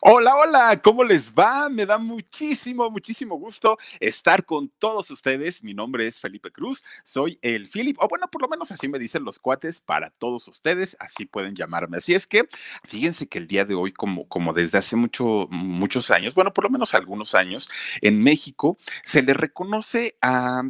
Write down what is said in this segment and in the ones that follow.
Hola, hola, ¿cómo les va? Me da muchísimo, muchísimo gusto estar con todos ustedes. Mi nombre es Felipe Cruz, soy el Philip, o bueno, por lo menos así me dicen los cuates para todos ustedes, así pueden llamarme. Así es que fíjense que el día de hoy, como, como desde hace mucho, muchos años, bueno, por lo menos algunos años, en México se le reconoce a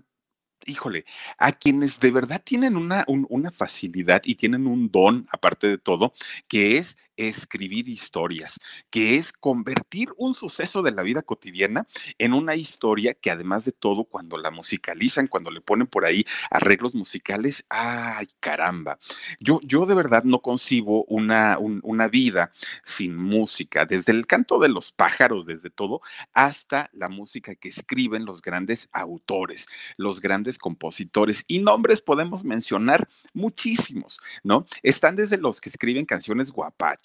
híjole, a quienes de verdad tienen una, un- una facilidad y tienen un don, aparte de todo, que es escribir historias, que es convertir un suceso de la vida cotidiana en una historia que además de todo, cuando la musicalizan, cuando le ponen por ahí arreglos musicales, ay caramba, yo, yo de verdad no concibo una, un- una vida sin música, desde el canto de los pájaros, desde todo, hasta la música que escriben los grandes autores los grandes compositores y nombres podemos mencionar muchísimos, ¿no? Están desde los que escriben canciones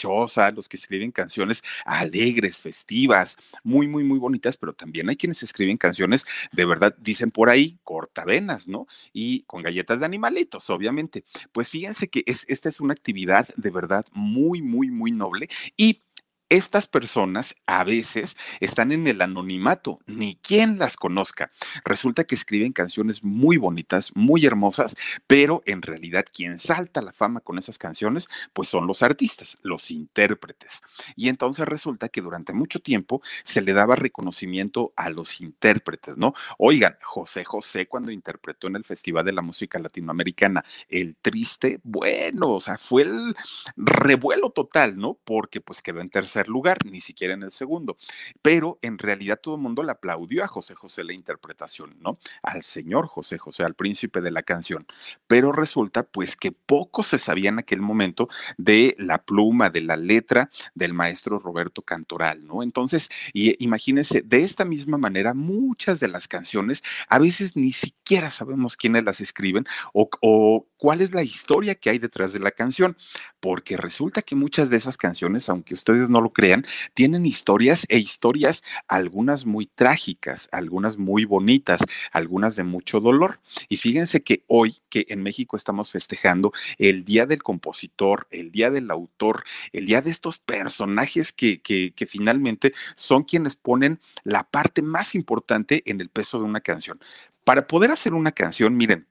los que escriben canciones alegres, festivas, muy, muy, muy bonitas, pero también hay quienes escriben canciones de verdad, dicen por ahí, cortavenas, ¿no? Y con galletas de animalitos, obviamente. Pues fíjense que es, esta es una actividad de verdad muy, muy, muy noble y estas personas a veces están en el anonimato, ni quien las conozca. Resulta que escriben canciones muy bonitas, muy hermosas, pero en realidad quien salta la fama con esas canciones, pues son los artistas, los intérpretes. Y entonces resulta que durante mucho tiempo se le daba reconocimiento a los intérpretes, ¿no? Oigan, José José cuando interpretó en el Festival de la Música Latinoamericana El Triste, bueno, o sea, fue el revuelo total, ¿no? Porque pues quedó en tercer lugar, ni siquiera en el segundo. Pero en realidad todo el mundo le aplaudió a José José la interpretación, ¿no? Al señor José José, al príncipe de la canción. Pero resulta pues que poco se sabía en aquel momento de la pluma, de la letra del maestro Roberto Cantoral, ¿no? Entonces, y, imagínense, de esta misma manera, muchas de las canciones a veces ni siquiera sabemos quiénes las escriben o, o cuál es la historia que hay detrás de la canción, porque resulta que muchas de esas canciones, aunque ustedes no lo crean, tienen historias e historias, algunas muy trágicas, algunas muy bonitas, algunas de mucho dolor. Y fíjense que hoy, que en México estamos festejando el Día del Compositor, el Día del Autor, el Día de estos personajes que, que, que finalmente son quienes ponen la parte más importante en el peso de una canción. Para poder hacer una canción, miren,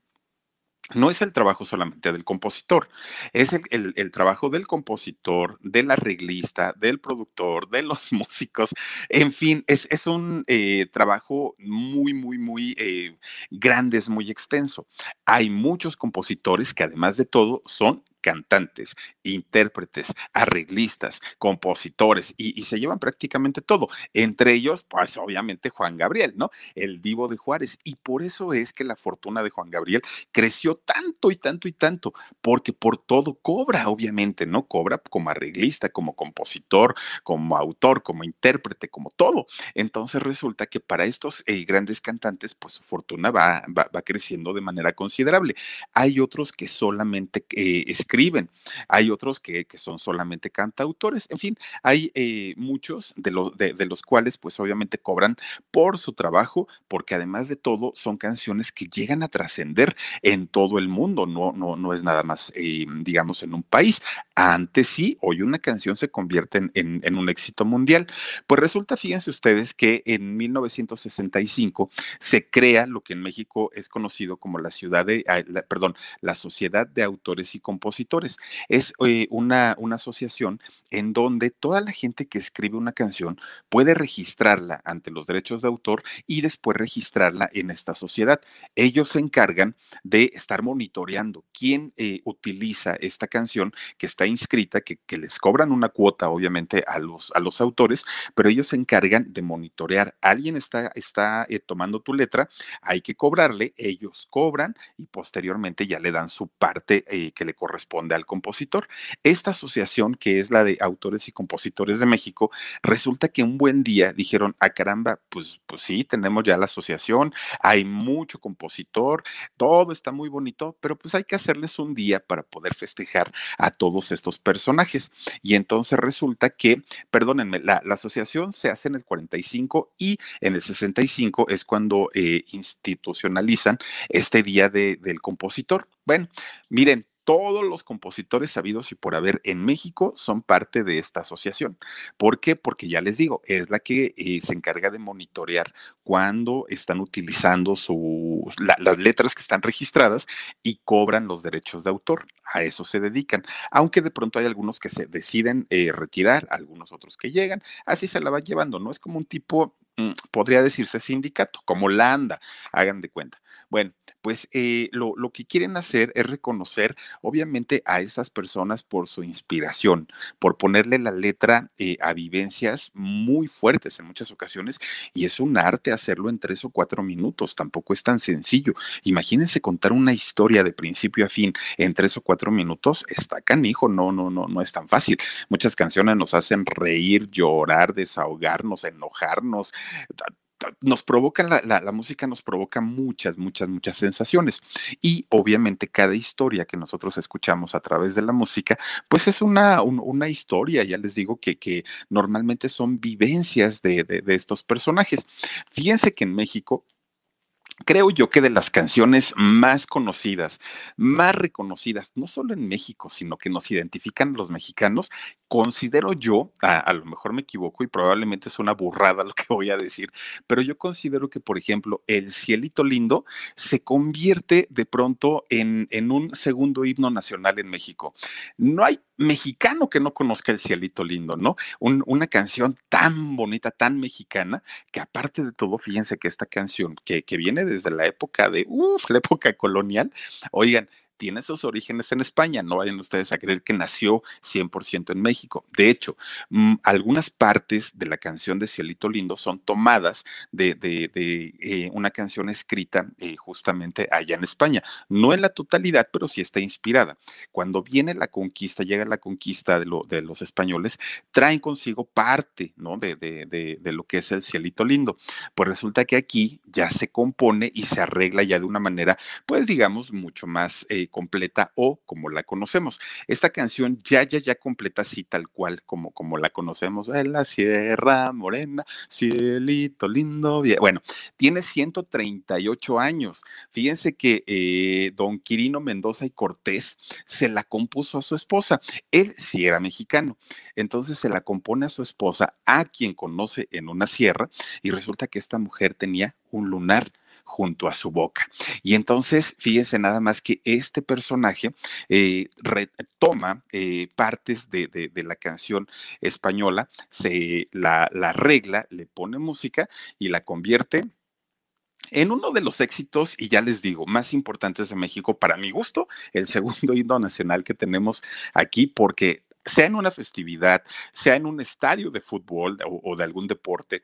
no es el trabajo solamente del compositor, es el, el- trabajo del compositor, del arreglista, del productor, de los músicos, en fin, es, es un eh, trabajo muy, muy, muy eh, grande, es muy extenso. Hay muchos compositores que además de todo son cantantes, intérpretes, arreglistas, compositores, y, se llevan prácticamente todo. Entre ellos, pues obviamente Juan Gabriel, ¿no? El divo de Juárez. Y por eso es que la fortuna de Juan Gabriel creció tanto y tanto y tanto, porque por todo cobra, obviamente, ¿no? Cobra como arreglista, como compositor, como autor, como intérprete, como todo. Entonces resulta que para estos eh, grandes cantantes, pues su fortuna va, creciendo de manera considerable. Hay otros que solamente eh, hay otros que, son solamente cantautores, en fin, hay eh, muchos de, lo- de- de los cuales pues obviamente cobran por su trabajo, porque además de todo son canciones que llegan a trascender en todo el mundo, no, no, no es nada más, eh, digamos, en un país. Antes sí, hoy una canción se convierte en, un éxito mundial. Pues resulta, fíjense ustedes, que en 1965 se crea lo que en México es conocido como la ciudad de, perdón, la Sociedad de Autores y Compositores Es eh, una, una asociación en donde toda la gente que escribe una canción puede registrarla ante los derechos de autor y después registrarla en esta sociedad. Ellos se encargan de estar monitoreando quién eh, utiliza esta canción que está inscrita, que, les cobran una cuota, obviamente, a los, a los autores, pero ellos se encargan de monitorear. Alguien está, está eh, tomando tu letra, hay que cobrarle, ellos cobran y posteriormente ya le dan su parte que le corresponde al compositor. Esta asociación, que es la de autores y compositores de México, resulta que un buen día dijeron, ah, caramba, pues, pues sí, tenemos ya la asociación, hay mucho compositor, todo está muy bonito, pero pues hay que hacerles un día para poder festejar a todos estos personajes. Y entonces resulta que, perdónenme, la, asociación se hace en el 45 y en el 65 es cuando eh, institucionalizan este día del compositor. Bueno, miren, todos los compositores sabidos y por haber en México son parte de esta asociación. ¿Por qué? Porque ya les digo, es la que eh, se encarga de monitorear cuando están utilizando las letras que están registradas y cobran los derechos de autor. A eso se dedican. Aunque de pronto hay algunos que se deciden eh, retirar, algunos otros que llegan. Así se la va llevando. No es como un tipo Mm, podría decirse sindicato, como la hagan de cuenta. Bueno, pues eh, lo, que quieren hacer es reconocer, obviamente, a estas personas por su inspiración, por ponerle la letra eh, a vivencias muy fuertes en muchas ocasiones, y es un arte hacerlo en tres o cuatro minutos, tampoco es tan sencillo. Imagínense contar una historia de principio a fin en tres o cuatro minutos, está canijo, no, no, no, no es tan fácil. Muchas canciones nos hacen reír, llorar, desahogarnos, enojarnos, nos provocan, la, música nos provoca muchas, muchas, muchas sensaciones. Y obviamente cada historia que nosotros escuchamos a través de la música, pues es una, una historia, ya les digo que, que normalmente son vivencias de, de estos personajes. Fíjense que en México creo yo que de las canciones más conocidas, más reconocidas, no solo en México, sino que nos identifican los mexicanos, considero yo, a, lo mejor me equivoco y probablemente es una burrada lo que voy a decir, pero yo considero que, por ejemplo, El Cielito Lindo se convierte de pronto en, en un segundo himno nacional en México. No hay mexicano que no conozca El Cielito Lindo, ¿no? una canción tan bonita, tan mexicana, que aparte de todo, fíjense que esta canción que, que viene desde la época de, uff, la época colonial, oigan, tiene sus orígenes en España, no vayan ustedes a creer que nació 100% en México. De hecho, mm, algunas partes de la canción de Cielito Lindo son tomadas de, eh, una canción escrita eh, justamente allá en España. No en la totalidad, pero sí está inspirada. Cuando viene la conquista, llega la conquista de, de los españoles, traen consigo parte ¿no? de, lo que es el Cielito Lindo. Pues resulta que aquí ya se compone y se arregla ya de una manera, pues digamos, mucho más eh, completa o como la conocemos. Esta canción ya, ya, ya completa así tal cual como, como la conocemos. En la Sierra Morena, cielito lindo. Bueno, tiene 138 años. Fíjense que eh, don Quirino Mendoza y Cortés se la compuso a su esposa. Él sí era mexicano. Entonces se la compone a su esposa, a quien conoce en una sierra, y resulta que esta mujer tenía un lunar junto a su boca. Y entonces, fíjense nada más que este personaje eh, retoma eh, partes de, la canción española, se la, la arregla, le pone música y la convierte en uno de los éxitos, y ya les digo, más importantes de México, para mi gusto, el segundo himno nacional que tenemos aquí, porque sea en una festividad, sea en un estadio de fútbol o de algún deporte,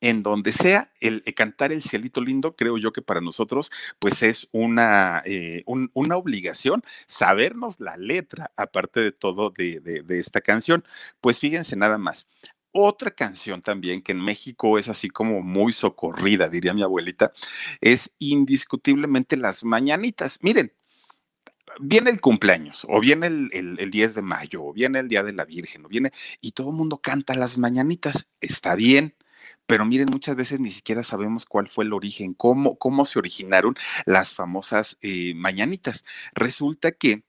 en donde sea, el, cantar el cielito lindo, creo yo que para nosotros, pues es una, eh, una obligación sabernos la letra, aparte de todo, de, esta canción. Pues fíjense nada más. Otra canción también que en México es así como muy socorrida, diría mi abuelita, es indiscutiblemente las mañanitas. Miren, viene el cumpleaños, o viene el, el, 10 de mayo, o viene el Día de la Virgen, o viene, y todo el mundo canta las mañanitas. Está bien, pero miren, muchas veces ni siquiera sabemos cuál fue el origen, cómo, cómo se originaron las famosas eh, mañanitas. Resulta que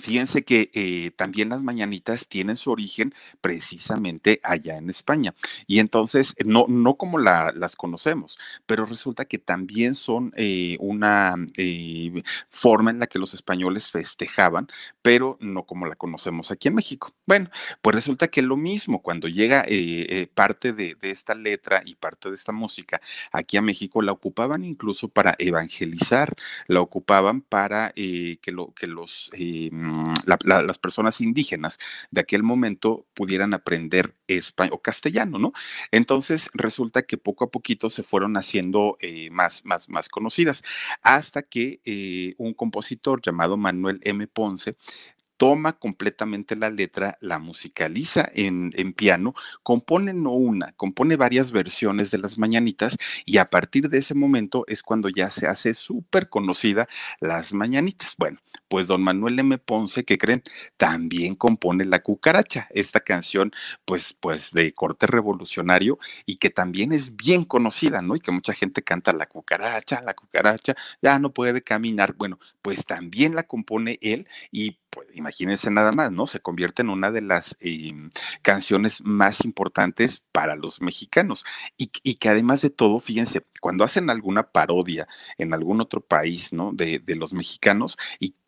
Fíjense que eh, también las mañanitas tienen su origen precisamente allá en España. Y entonces, no, no como la- las conocemos, pero resulta que también son eh, una eh, forma en la que los españoles festejaban, pero no como la conocemos aquí en México. Bueno, pues resulta que lo mismo, cuando llega eh, eh, parte de, de esta letra y parte de esta música aquí a México, la ocupaban incluso para evangelizar la ocupaban para eh, que, lo, que los, eh, mm, la- las personas indígenas de aquel momento pudieran aprender español o castellano, ¿no? Entonces resulta que poco a poquito se fueron haciendo eh, más, más, más conocidas, hasta que eh, un compositor llamado Manuel M. Ponce toma completamente la letra, la musicaliza en, piano, compone no una, compone varias versiones de las mañanitas y a partir de ese momento es cuando ya se hace súper conocida las mañanitas. Bueno, pues don Manuel M. Ponce, que creen, también compone La Cucaracha, esta canción pues, pues de corte revolucionario y que también es bien conocida, ¿no? Y que mucha gente canta La Cucaracha, La Cucaracha, ya no puede caminar. Bueno, pues también la compone él y pues imagínense nada más, ¿no? Se convierte en una de las eh, canciones más importantes para los mexicanos y, y, que además de todo, fíjense, cuando hacen alguna parodia en algún otro país, ¿no? De, de los mexicanos y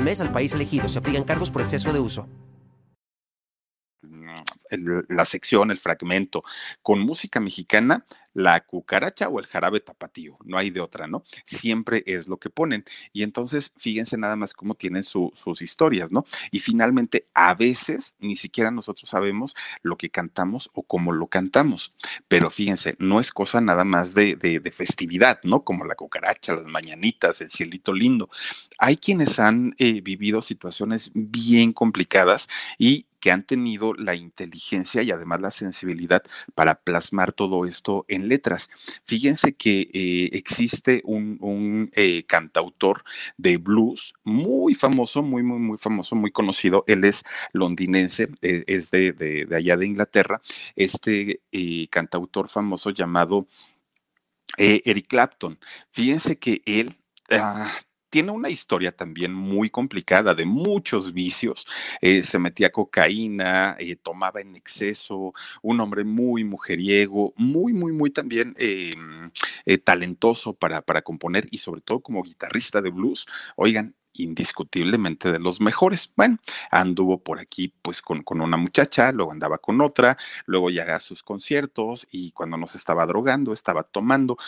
mes al país elegido. Se aplican cargos por exceso de uso. El, la sección, el fragmento, con música mexicana, la cucaracha o el jarabe tapatío, no hay de otra, ¿no? Siempre es lo que ponen. Y entonces, fíjense nada más cómo tienen su, sus historias, ¿no? Y finalmente, a veces ni siquiera nosotros sabemos lo que cantamos o cómo lo cantamos. Pero fíjense, no es cosa nada más de, de, de festividad, ¿no? Como la cucaracha, las mañanitas, el cielito lindo. Hay quienes han eh, vivido situaciones bien complicadas y que han tenido la inteligencia y además la sensibilidad para plasmar todo esto en letras. Fíjense que eh, existe un, eh, cantautor de blues muy famoso, muy, muy, muy famoso, muy conocido. Él es londinense, eh, es de, de, allá de Inglaterra. Este eh, cantautor famoso llamado Eric Clapton. Fíjense que él... Ah, tiene una historia también muy complicada de muchos vicios. Eh, se metía cocaína, eh, tomaba en exceso, un hombre muy mujeriego, muy, muy, muy también eh, talentoso para, para componer y sobre todo como guitarrista de blues. Oigan, indiscutiblemente de los mejores. Bueno, anduvo por aquí pues con, con, una muchacha, luego andaba con otra, luego llega a sus conciertos y cuando no se estaba drogando, estaba tomando.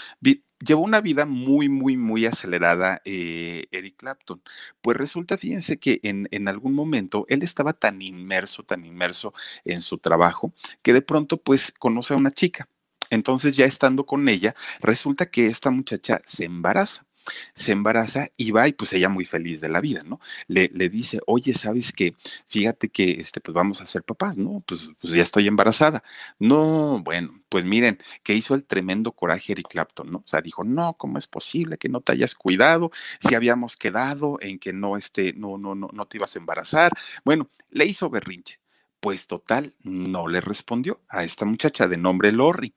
Llevó una vida muy, muy, muy acelerada eh, Eric Clapton. Pues resulta, fíjense que en, en algún momento él estaba tan inmerso, tan inmerso en su trabajo, que de pronto pues conoce a una chica. Entonces ya estando con ella, resulta que esta muchacha se embaraza se embaraza y va y pues ella muy feliz de la vida, ¿no? Le, le dice, oye, ¿sabes qué? Fíjate que este, pues vamos a ser papás, ¿no? Pues, pues ya estoy embarazada. No, bueno, pues miren, que hizo el tremendo coraje Eric Clapton, ¿no? O sea, dijo, no, ¿cómo es posible que no te hayas cuidado? Si habíamos quedado en que no, este, no, no, no, no te ibas a embarazar. Bueno, le hizo berrinche. Pues total, no le respondió a esta muchacha de nombre Lori.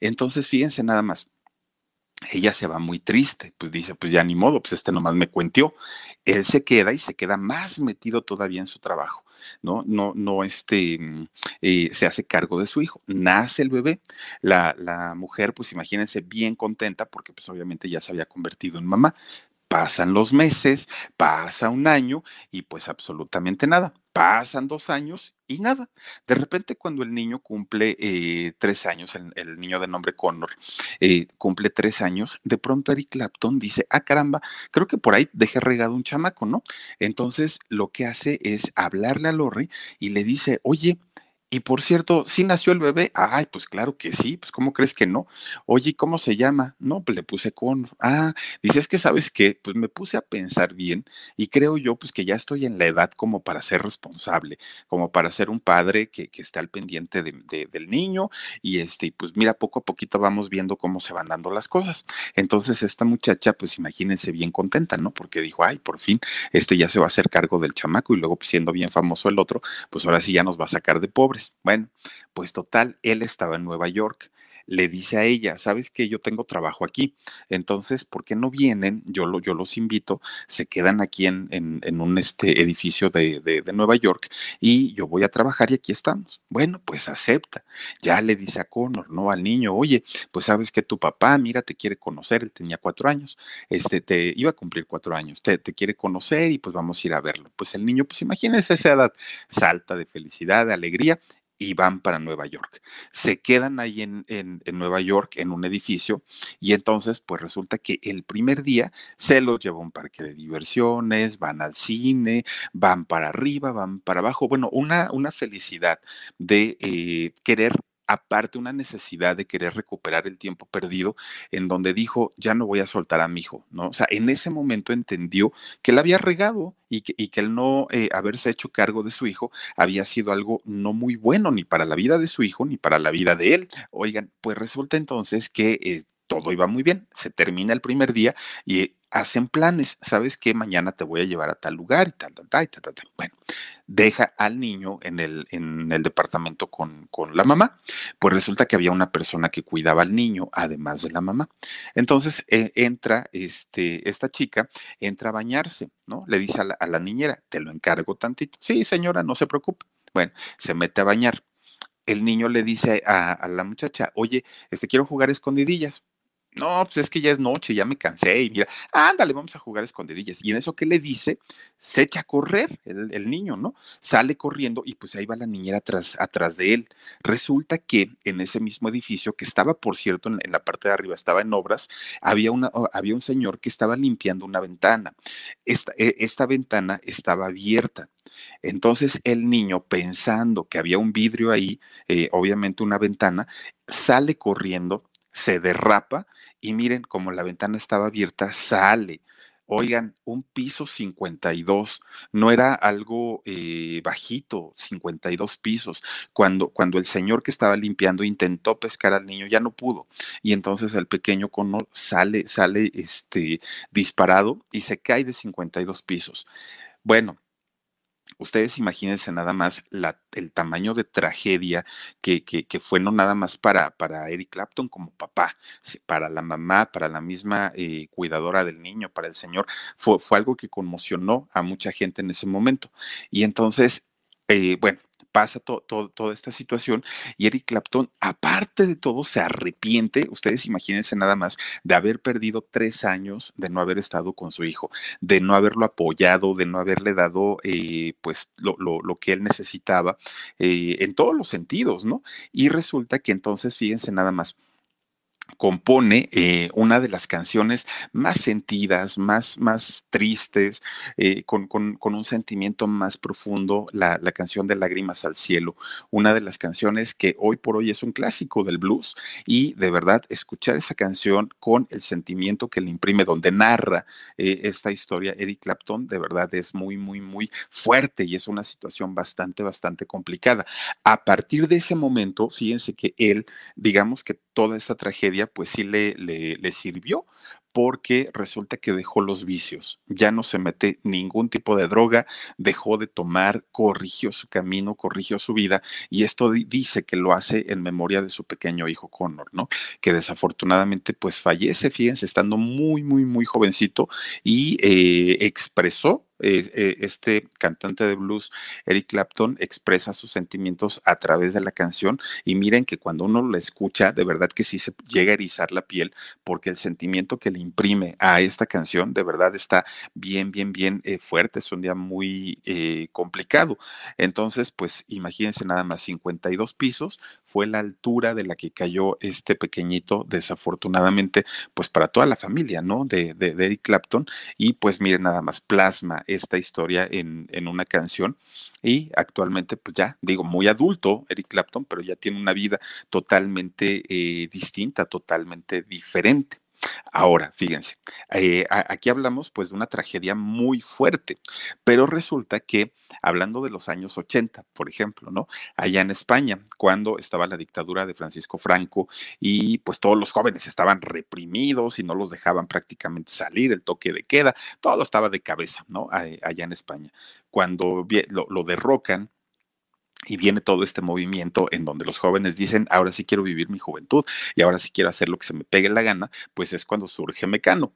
Entonces, fíjense nada más, ella se va muy triste, pues dice, pues ya ni modo, pues este nomás me cuentió. Él se queda y se queda más metido todavía en su trabajo, ¿no? No, no, este, eh, se hace cargo de su hijo. Nace el bebé, la, la mujer, pues imagínense, bien contenta porque pues obviamente ya se había convertido en mamá. Pasan los meses, pasa un año y pues absolutamente nada. Pasan dos años y nada. De repente cuando el niño cumple eh, tres años, el, el, niño de nombre Connor, eh, cumple tres años, de pronto Eric Clapton dice, ah caramba, creo que por ahí dejé regado un chamaco, ¿no? Entonces lo que hace es hablarle a Lori y le dice, oye, Y por cierto, ¿sí nació el bebé? Ay, pues claro que sí, pues ¿cómo crees que no? Oye, ¿y cómo se llama? No, pues le puse con, ah, dices que sabes qué, pues me puse a pensar bien y creo yo pues que ya estoy en la edad como para ser responsable, como para ser un padre que, que esté al pendiente de- de- del niño y este, pues mira, poco a poquito vamos viendo cómo se van dando las cosas. Entonces esta muchacha, pues imagínense bien contenta, ¿no? Porque dijo, ay, por fin, este ya se va a hacer cargo del chamaco y luego pues, siendo bien famoso el otro pues ahora sí ya nos va a sacar de pobres. Bueno, pues total, él estaba en Nueva York. Le dice a ella, sabes que yo tengo trabajo aquí, entonces, ¿por qué no vienen? Yo, lo, yo los invito, se quedan aquí en, en, en un este edificio de, de, Nueva York y yo voy a trabajar y aquí estamos. Bueno, pues acepta. Ya le dice a Connor, no al niño, oye, pues sabes que tu papá, mira, te quiere conocer, él tenía cuatro años, este, te iba a cumplir cuatro años, te, te quiere conocer y pues vamos a ir a verlo. Pues el niño, pues imagínense esa edad, salta de felicidad, de alegría y van para Nueva York. Se quedan ahí en, en, en, Nueva York en un edificio y entonces pues resulta que el primer día se los lleva a un parque de diversiones, van al cine, van para arriba, van para abajo. Bueno, una, una felicidad de eh, querer aparte una necesidad de querer recuperar el tiempo perdido, en donde dijo, ya no voy a soltar a mi hijo, ¿no? O sea, en ese momento entendió que él había regado y que, y que el no eh, haberse hecho cargo de su hijo había sido algo no muy bueno ni para la vida de su hijo ni para la vida de él. Oigan, pues resulta entonces que eh, todo iba muy bien, se termina el primer día y hacen planes, ¿sabes qué? Mañana te voy a llevar a tal lugar y tal, tal, tal, tal, tal. tal. Bueno, deja al niño en el, en el departamento con, con, la mamá. Pues resulta que había una persona que cuidaba al niño, además de la mamá. Entonces eh, entra este, esta chica, entra a bañarse, ¿no? Le dice a la, a la niñera, te lo encargo tantito. Sí, señora, no se preocupe. Bueno, se mete a bañar. El niño le dice a, a la muchacha, oye, este quiero jugar escondidillas. No, pues es que ya es noche, ya me cansé y mira, ándale, vamos a jugar escondidillas. Y en eso que le dice, se echa a correr el, niño, ¿no? Sale corriendo y pues ahí va la niñera atrás, atrás de él. Resulta que en ese mismo edificio, que estaba, por cierto, en, la parte de arriba, estaba en obras, había, una, había un señor que estaba limpiando una ventana. Esta, e, esta ventana estaba abierta. Entonces el niño, pensando que había un vidrio ahí, eh, obviamente una ventana, sale corriendo, se derrapa y miren, como la ventana estaba abierta, sale. Oigan, un piso 52, no era algo eh, bajito, 52 pisos. Cuando, cuando el señor que estaba limpiando intentó pescar al niño, ya no pudo. Y entonces el pequeño Connor sale, sale este, disparado y se cae de 52 pisos. Bueno, ustedes imagínense nada más la, el tamaño de tragedia que, que, que, fue no nada más para, para Eric Clapton como papá, para la mamá, para la misma eh, cuidadora del niño, para el señor, fue, fue, algo que conmocionó a mucha gente en ese momento. Y entonces, eh, bueno, pasa to, to, toda esta situación y Eric Clapton, aparte de todo, se arrepiente, ustedes imagínense nada más, de haber perdido tres años de no haber estado con su hijo, de no haberlo apoyado, de no haberle dado eh, pues lo, que él necesitaba eh, en todos los sentidos, ¿no? Y resulta que entonces, fíjense nada más, compone eh, una de las canciones más sentidas, más, más tristes, eh, con, con, un sentimiento más profundo, la, la, canción de Lágrimas al Cielo, una de las canciones que hoy por hoy es un clásico del blues y de verdad escuchar esa canción con el sentimiento que le imprime, donde narra eh, esta historia Eric Clapton, de verdad es muy, muy, muy fuerte y es una situación bastante, bastante complicada. A partir de ese momento, fíjense que él, digamos que toda esta tragedia, pues sí le, le, sirvió, porque resulta que dejó los vicios, ya no se mete ningún tipo de droga, dejó de tomar, corrigió su camino, corrigió su vida, y esto dice que lo hace en memoria de su pequeño hijo Connor, ¿no? Que desafortunadamente pues fallece, fíjense, estando muy, muy, muy jovencito y eh, expresó eh, eh, este cantante de blues, Eric Clapton, expresa sus sentimientos a través de la canción y miren que cuando uno la escucha, de verdad que sí se llega a erizar la piel porque el sentimiento que le imprime a esta canción de verdad está bien, bien, bien eh, fuerte, es un día muy eh, complicado. Entonces, pues imagínense nada más, 52 pisos fue la altura de la que cayó este pequeñito, desafortunadamente, pues para toda la familia, ¿no? De, de, de Eric Clapton y pues miren nada más, plasma esta historia en, en, una canción y actualmente pues ya digo muy adulto Eric Clapton, pero ya tiene una vida totalmente eh, distinta, totalmente diferente. Ahora, fíjense, eh, aquí hablamos pues de una tragedia muy fuerte, pero resulta que hablando de los años 80, por ejemplo, ¿no? Allá en España, cuando estaba la dictadura de Francisco Franco y pues todos los jóvenes estaban reprimidos y no los dejaban prácticamente salir, el toque de queda, todo estaba de cabeza, ¿no? Allá en España. Cuando lo, lo derrocan, y viene todo este movimiento en donde los jóvenes dicen, ahora sí quiero vivir mi juventud y ahora sí quiero hacer lo que se me pegue la gana, pues es cuando surge Mecano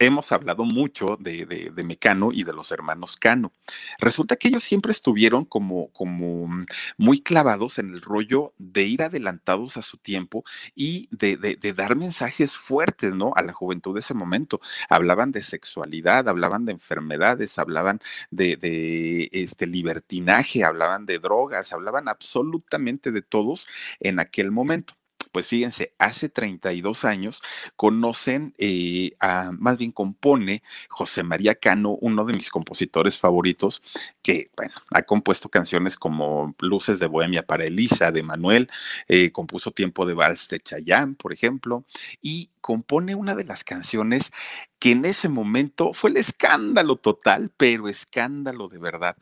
hemos hablado mucho de, Mecano y de los hermanos Cano. Resulta que ellos siempre estuvieron como, como mm, muy clavados en el rollo de ir adelantados a su tiempo y de, de, dar mensajes fuertes, ¿no? A la juventud de ese momento. Hablaban de sexualidad, hablaban de enfermedades, hablaban de, este libertinaje, hablaban de drogas, hablaban absolutamente de todos en aquel momento. Pues fíjense, hace 32 años conocen, eh, a, más bien compone José María Cano, uno de mis compositores favoritos, que, bueno, ha compuesto canciones como Luces de Bohemia para Elisa, de Manuel, eh, compuso Tiempo de Vals de Chayán, por ejemplo, y compone una de las canciones que en ese momento fue el escándalo total, pero escándalo de verdad.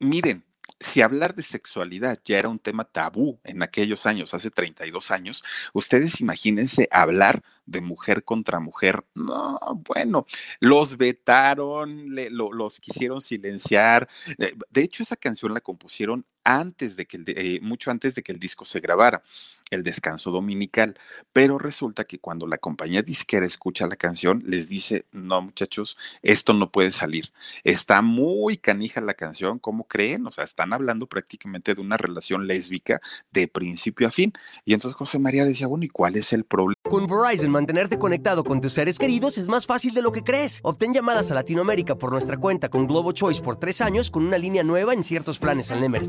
Miren, si hablar de sexualidad ya era un tema tabú en aquellos años, hace 32 años, ustedes imagínense hablar de mujer contra mujer. No, bueno, los vetaron, los quisieron silenciar. Eh, de hecho, esa canción la compusieron antes de que, eh, mucho antes de que el disco se grabara el descanso dominical. Pero resulta que cuando la compañía disquera escucha la canción, les dice, no muchachos, esto no puede salir. Está muy canija la canción, ¿cómo creen? O sea, están hablando prácticamente de una relación lésbica de principio a fin. Y entonces José María decía, bueno, ¿y cuál es el problema? Con Verizon, mantenerte conectado con tus seres queridos es más fácil de lo que crees. Obtén llamadas a Latinoamérica por nuestra cuenta con Globo Choice por tres años con una línea nueva en ciertos planes al Nemery.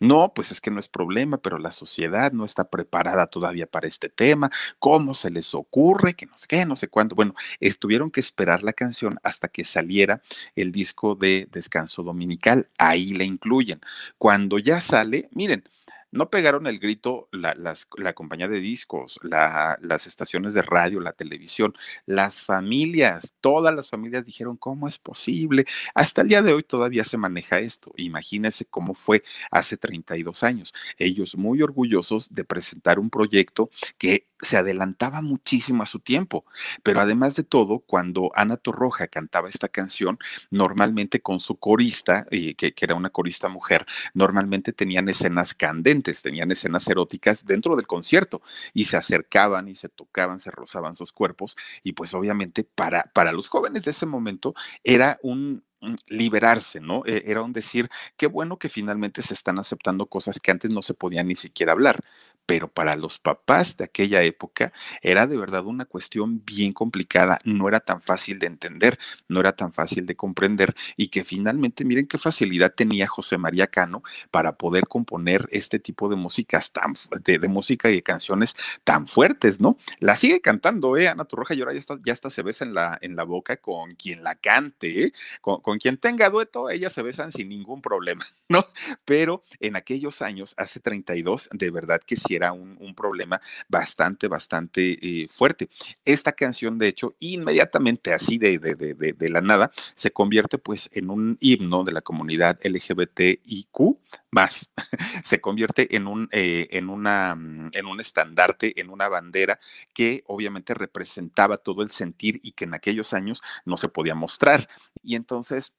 No, pues es que no es problema, pero la sociedad no está preparada todavía para este tema. ¿Cómo se les ocurre? Que no sé qué, no sé cuándo. Bueno, tuvieron que esperar la canción hasta que saliera el disco de Descanso Dominical. Ahí la incluyen. Cuando ya sale, miren, no pegaron el grito la, la compañía de discos, las estaciones de radio, la televisión, las familias, todas las familias dijeron, ¿cómo es posible? Hasta el día de hoy todavía se maneja esto. Imagínense cómo fue hace 32 años. Ellos muy orgullosos de presentar un proyecto que se adelantaba muchísimo a su tiempo. Pero además de todo, cuando Ana Torroja cantaba esta canción, normalmente con su corista, eh, que, que, era una corista mujer, normalmente tenían escenas candentes, tenían escenas eróticas dentro del concierto y se acercaban y se tocaban, se rozaban sus cuerpos y pues obviamente para, para los jóvenes de ese momento era un, liberarse, ¿no? E, era un decir, qué bueno que finalmente se están aceptando cosas que antes no se podían ni siquiera hablar pero para los papás de aquella época era de verdad una cuestión bien complicada, no era tan fácil de entender, no era tan fácil de comprender y que finalmente miren qué facilidad tenía José María Cano para poder componer este tipo de músicas tan de, música y de canciones tan fuertes, ¿no? La sigue cantando, eh, Ana Torroja y ahora ya está, ya está se besa en la, en la boca con quien la cante, ¿eh? con, con quien tenga dueto, ellas se besan sin ningún problema, ¿no? Pero en aquellos años, hace 32, de verdad que sí era un, problema bastante, bastante eh, fuerte. Esta canción, de hecho, inmediatamente así de, de, de, la nada, se convierte pues en un himno de la comunidad LGBTIQ más. se convierte en un, eh, en, una, mm, en un estandarte, en una bandera que obviamente representaba todo el sentir y que en aquellos años no se podía mostrar. Y entonces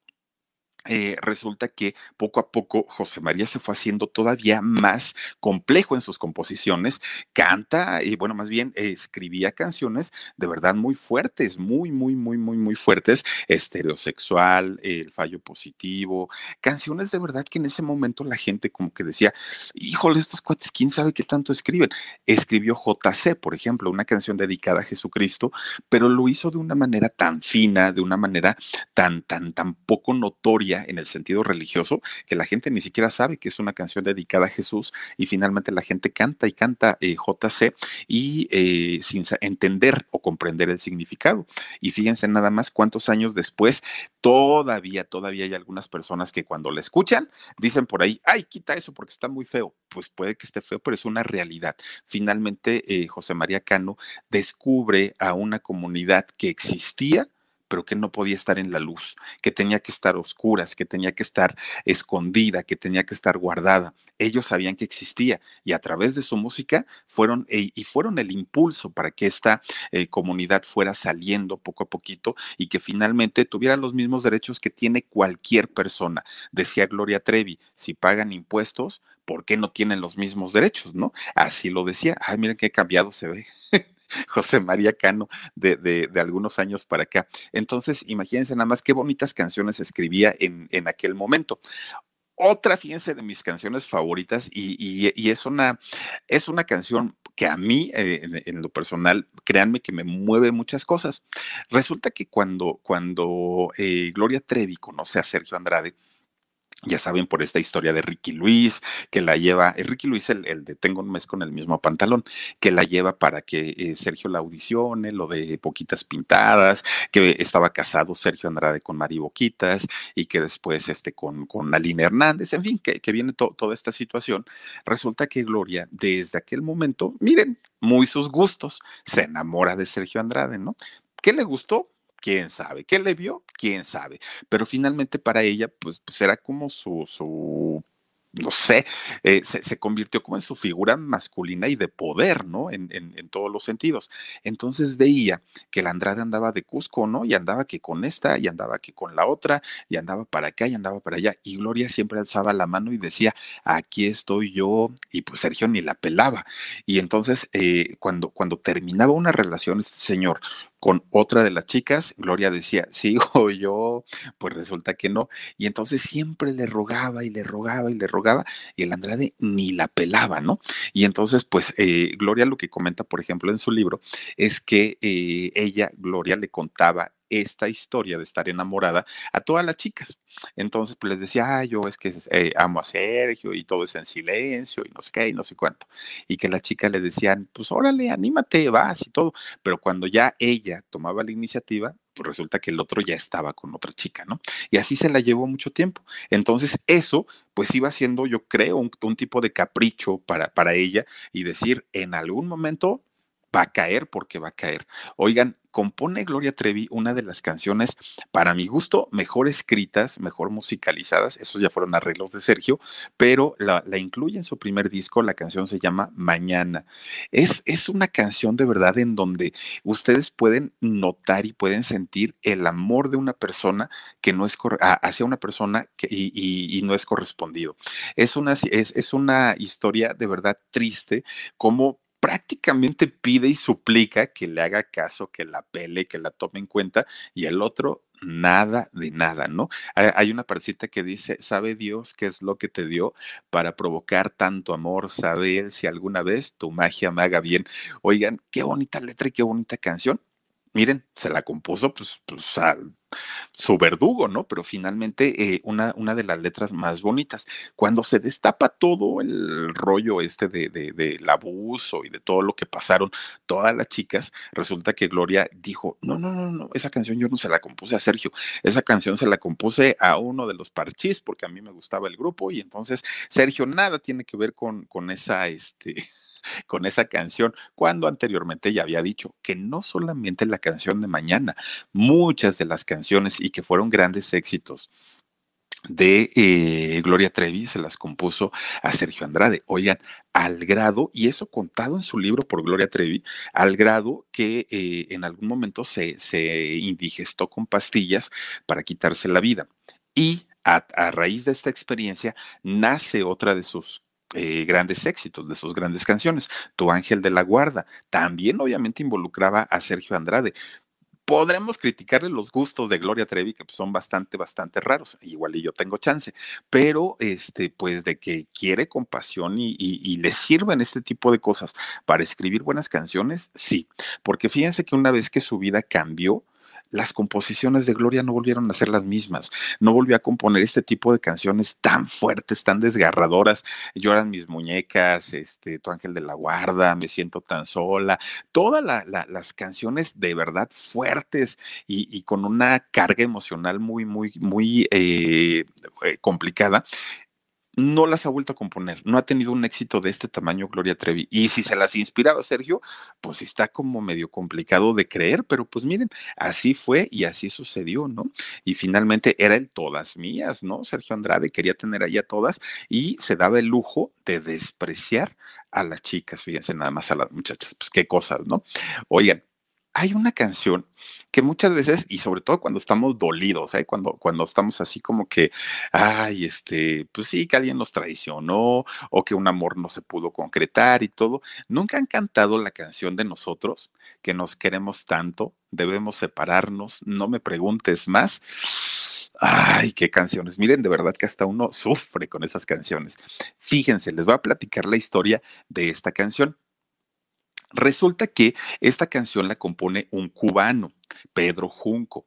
eh, resulta que poco a poco José María se fue haciendo todavía más complejo en sus composiciones, canta y bueno, más bien escribía canciones de verdad muy fuertes, muy, muy, muy, muy, muy fuertes, estereosexual, el fallo positivo, canciones de verdad que en ese momento la gente como que decía, híjole, estos cuates, quién sabe qué tanto escriben. Escribió JC, por ejemplo, una canción dedicada a Jesucristo, pero lo hizo de una manera tan fina, de una manera tan, tan, tan poco notoria en el sentido religioso que la gente ni siquiera sabe que es una canción dedicada a Jesús y finalmente la gente canta y canta eh, JC y eh, sin entender o comprender el significado. Y fíjense nada más cuántos años después, todavía, todavía hay algunas personas que cuando la escuchan dicen por ahí, ay, quita eso porque está muy feo. Pues puede que esté feo, pero es una realidad. Finalmente, eh, José María Cano descubre a una comunidad que existía pero que no podía estar en la luz, que tenía que estar oscuras, que tenía que estar escondida, que tenía que estar guardada. Ellos sabían que existía y a través de su música fueron e, y fueron el impulso para que esta eh, comunidad fuera saliendo poco a poquito y que finalmente tuviera los mismos derechos que tiene cualquier persona. Decía Gloria Trevi, si pagan impuestos, ¿por qué no tienen los mismos derechos? ¿No? Así lo decía. Ay, miren qué cambiado se ve. José María Cano de, de, algunos años para acá. Entonces, imagínense nada más qué bonitas canciones escribía en, en aquel momento otra, fíjense, de mis canciones favoritas y, y, es, una, es una canción que a mí, eh, en, lo personal, créanme que me mueve muchas cosas. Resulta que cuando, cuando eh, Gloria Trevi conoce a Sergio Andrade, ya saben por esta historia de Ricky Luis, que la lleva, eh, Ricky Luis, el, el, de Tengo un mes con el mismo pantalón, que la lleva para que eh, Sergio la audicione, lo de Poquitas Pintadas, que estaba casado Sergio Andrade con Mari Boquitas y que después este, con, con Aline Hernández, en fin, que, que viene toda esta situación. Resulta que Gloria, desde aquel momento, miren, muy sus gustos, se enamora de Sergio Andrade, ¿no? ¿Qué le gustó? Quién sabe. ¿Qué le vio? Quién sabe. Pero finalmente para ella, pues, pues era como su, su no sé, eh, se, convirtió como en su figura masculina y de poder, ¿no? En, en, todos los sentidos. Entonces veía que la Andrade andaba de Cusco, ¿no? Y andaba que con esta, y andaba que con la otra, y andaba para acá, y andaba para allá. Y Gloria siempre alzaba la mano y decía, aquí estoy yo, y pues Sergio ni la pelaba. Y entonces, eh, cuando, cuando terminaba una relación, este señor con otra de las chicas, Gloria decía, sigo yo, pues resulta que no. Y entonces siempre le rogaba y le rogaba y le rogaba, y el Andrade ni la pelaba, ¿no? Y entonces, pues eh, Gloria lo que comenta, por ejemplo, en su libro, es que eh, ella, Gloria, le contaba esta historia de estar enamorada a todas las chicas. Entonces, pues les decía, ah, yo es que eh, amo a Sergio y todo es en silencio y no sé qué y no sé cuánto. Y que las chicas le decían, pues órale, anímate, vas y todo. Pero cuando ya ella tomaba la iniciativa, pues resulta que el otro ya estaba con otra chica, ¿no? Y así se la llevó mucho tiempo. Entonces, eso, pues iba siendo, yo creo, un, un tipo de capricho para, para ella y decir, en algún momento va a caer porque va a caer. Oigan, compone Gloria Trevi una de las canciones, para mi gusto, mejor escritas, mejor musicalizadas, esos ya fueron arreglos de Sergio, pero la, incluye en su primer disco, la canción se llama Mañana. Es, es una canción de verdad en donde ustedes pueden notar y pueden sentir el amor de una persona que no es hacia una persona que, y, no es correspondido. Es una, es, es una historia de verdad triste, como prácticamente pide y suplica que le haga caso, que la pele, que la tome en cuenta, y el otro nada de nada, ¿no? Hay una partecita que dice, ¿sabe Dios qué es lo que te dio para provocar tanto amor? ¿Sabe Él si alguna vez tu magia me haga bien? Oigan, qué bonita letra y qué bonita canción. Miren, se la compuso pues, pues su verdugo, ¿no? Pero finalmente eh, una, una de las letras más bonitas. Cuando se destapa todo el rollo este de, de, del abuso y de todo lo que pasaron todas las chicas, resulta que Gloria dijo, no, no, no, no, esa canción yo no se la compuse a Sergio, esa canción se la compuse a uno de los parchís porque a mí me gustaba el grupo y entonces Sergio nada tiene que ver con, con esa, este con esa canción, cuando anteriormente ya había dicho que no solamente la canción de mañana, muchas de las canciones y que fueron grandes éxitos de eh, Gloria Trevi se las compuso a Sergio Andrade. Oigan, al grado, y eso contado en su libro por Gloria Trevi, al grado que eh, en algún momento se, se indigestó con pastillas para quitarse la vida. Y a, raíz de esta experiencia nace otra de sus eh, grandes éxitos, de sus grandes canciones. Tu ángel de la guarda. También obviamente involucraba a Sergio Andrade podremos criticarle los gustos de Gloria Trevi, que pues, son bastante, bastante raros. Igual y yo tengo chance, pero este, pues de que quiere compasión y, y, y, le sirven este tipo de cosas para escribir buenas canciones, sí. Porque fíjense que una vez que su vida cambió, las composiciones de Gloria no volvieron a ser las mismas. No volvió a componer este tipo de canciones tan fuertes, tan desgarradoras. Lloran mis muñecas, este, Tu ángel de la guarda, Me siento tan sola. Todas las canciones de verdad fuertes y, con una carga emocional muy, muy, muy eh, eh, complicada no las ha vuelto a componer, no ha tenido un éxito de este tamaño Gloria Trevi. Y si se las inspiraba Sergio, pues está como medio complicado de creer, pero pues miren, así fue y así sucedió, ¿no? Y finalmente era el todas mías, ¿no? Sergio Andrade quería tener ahí a todas y se daba el lujo de despreciar a las chicas, fíjense nada más a las muchachas, pues qué cosas, ¿no? Oigan, hay una canción que muchas veces, y sobre todo cuando estamos dolidos, ¿eh? cuando, estamos así como que, ay, este, pues sí, que alguien nos traicionó o que un amor no se pudo concretar y todo, nunca han cantado la canción de nosotros, que nos queremos tanto, debemos separarnos, no me preguntes más. Ay, qué canciones. Miren, de verdad que hasta uno sufre con esas canciones. Fíjense, les voy a platicar la historia de esta canción. Resulta que esta canción la compone un cubano, Pedro Junco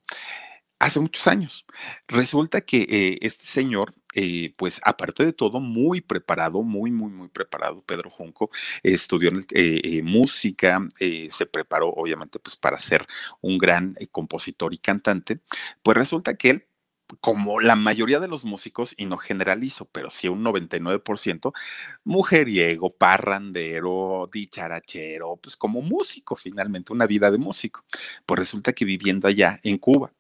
hace muchos años. Resulta que eh, este señor, eh, pues aparte de todo, muy preparado, muy, muy, muy preparado, Pedro Junco, estudió eh, música, se preparó obviamente pues para ser un gran compositor y cantante, pues resulta que él como la mayoría de los músicos, y no generalizo, pero sí un 99%, mujeriego, parrandero, dicharachero, pues como músico finalmente, una vida de músico. Pues resulta que viviendo allá en Cuba,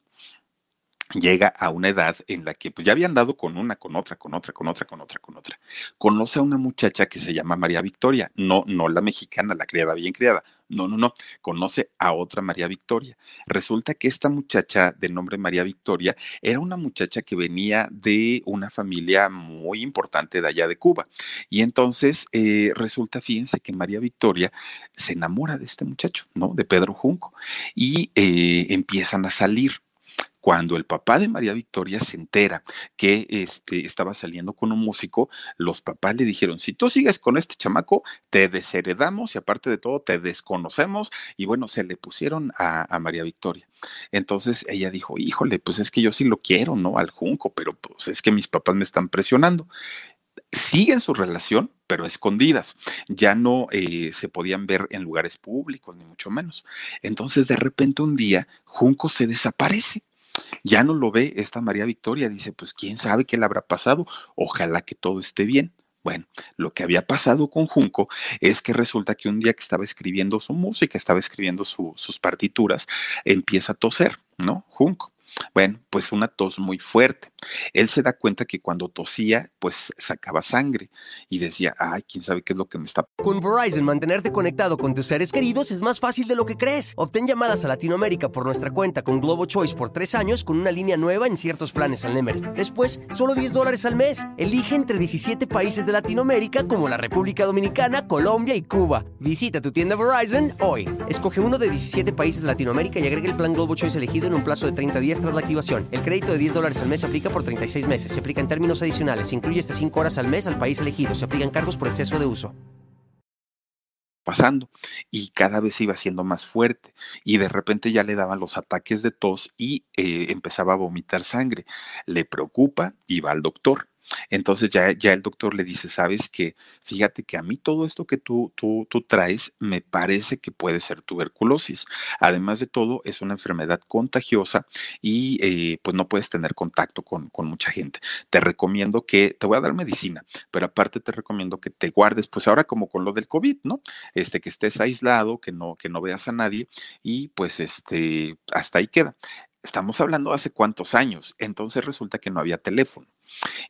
llega a una edad en la que pues, ya habían dado con una, con otra, con otra, con otra, con otra, con otra. Conoce a una muchacha que se llama María Victoria, no, no la mexicana, la criada bien criada, no, no, no, conoce a otra María Victoria. Resulta que esta muchacha de nombre María Victoria era una muchacha que venía de una familia muy importante de allá de Cuba. Y entonces eh, resulta, fíjense que María Victoria se enamora de este muchacho, ¿no? De Pedro Junco. Y eh, empiezan a salir cuando el papá de María Victoria se entera que este, estaba saliendo con un músico, los papás le dijeron, si tú sigues con este chamaco, te desheredamos y aparte de todo, te desconocemos. Y bueno, se le pusieron a, María Victoria. Entonces ella dijo, híjole, pues es que yo sí lo quiero, ¿no? Al Junco, pero pues es que mis papás me están presionando siguen su relación, pero escondidas. Ya no eh, se podían ver en lugares públicos, ni mucho menos. Entonces, de repente, un día, Junco se desaparece ya no lo ve esta María Victoria, dice, pues quién sabe qué le habrá pasado, ojalá que todo esté bien. Bueno, lo que había pasado con Junco es que resulta que un día que estaba escribiendo su música, estaba escribiendo sus partituras, empieza a toser, ¿no? Junco. Bueno, pues una tos muy fuerte. Él se da cuenta que cuando tosía, pues sacaba sangre y decía, ay, quién sabe qué es lo que me está. Con Verizon, mantenerte conectado con tus seres queridos es más fácil de lo que crees. Obtén llamadas a Latinoamérica por nuestra cuenta con Globo Choice por tres años con una línea nueva en ciertos planes al Nemery. Después, solo 10 dólares al mes. Elige entre 17 países de Latinoamérica como la República Dominicana, Colombia y Cuba. Visita tu tienda Verizon hoy. Escoge uno de 17 países de Latinoamérica y agrega el plan Globo Choice elegido en un plazo de 30 días tras la activación. El crédito de 10 dólares al mes se aplica por 36 meses. Se aplica en términos adicionales. Se incluye hasta 5 horas al mes al país elegido. Se aplican cargos por exceso de uso pasando y cada vez iba siendo más fuerte y de repente ya le daban los ataques de tos y eh, empezaba a vomitar sangre. Le preocupa y va al doctor. Entonces ya, ya el doctor le dice, sabes que fíjate que a mí todo esto que tú, tú, tú traes me parece que puede ser tuberculosis. Además de todo, es una enfermedad contagiosa y eh, pues no puedes tener contacto con, con mucha gente. Te recomiendo que, te voy a dar medicina, pero aparte te recomiendo que te guardes, pues ahora como con lo del COVID, ¿no? Este, que estés aislado, que no, que no veas a nadie y pues este, hasta ahí queda. Estamos hablando hace cuántos años, entonces resulta que no había teléfono.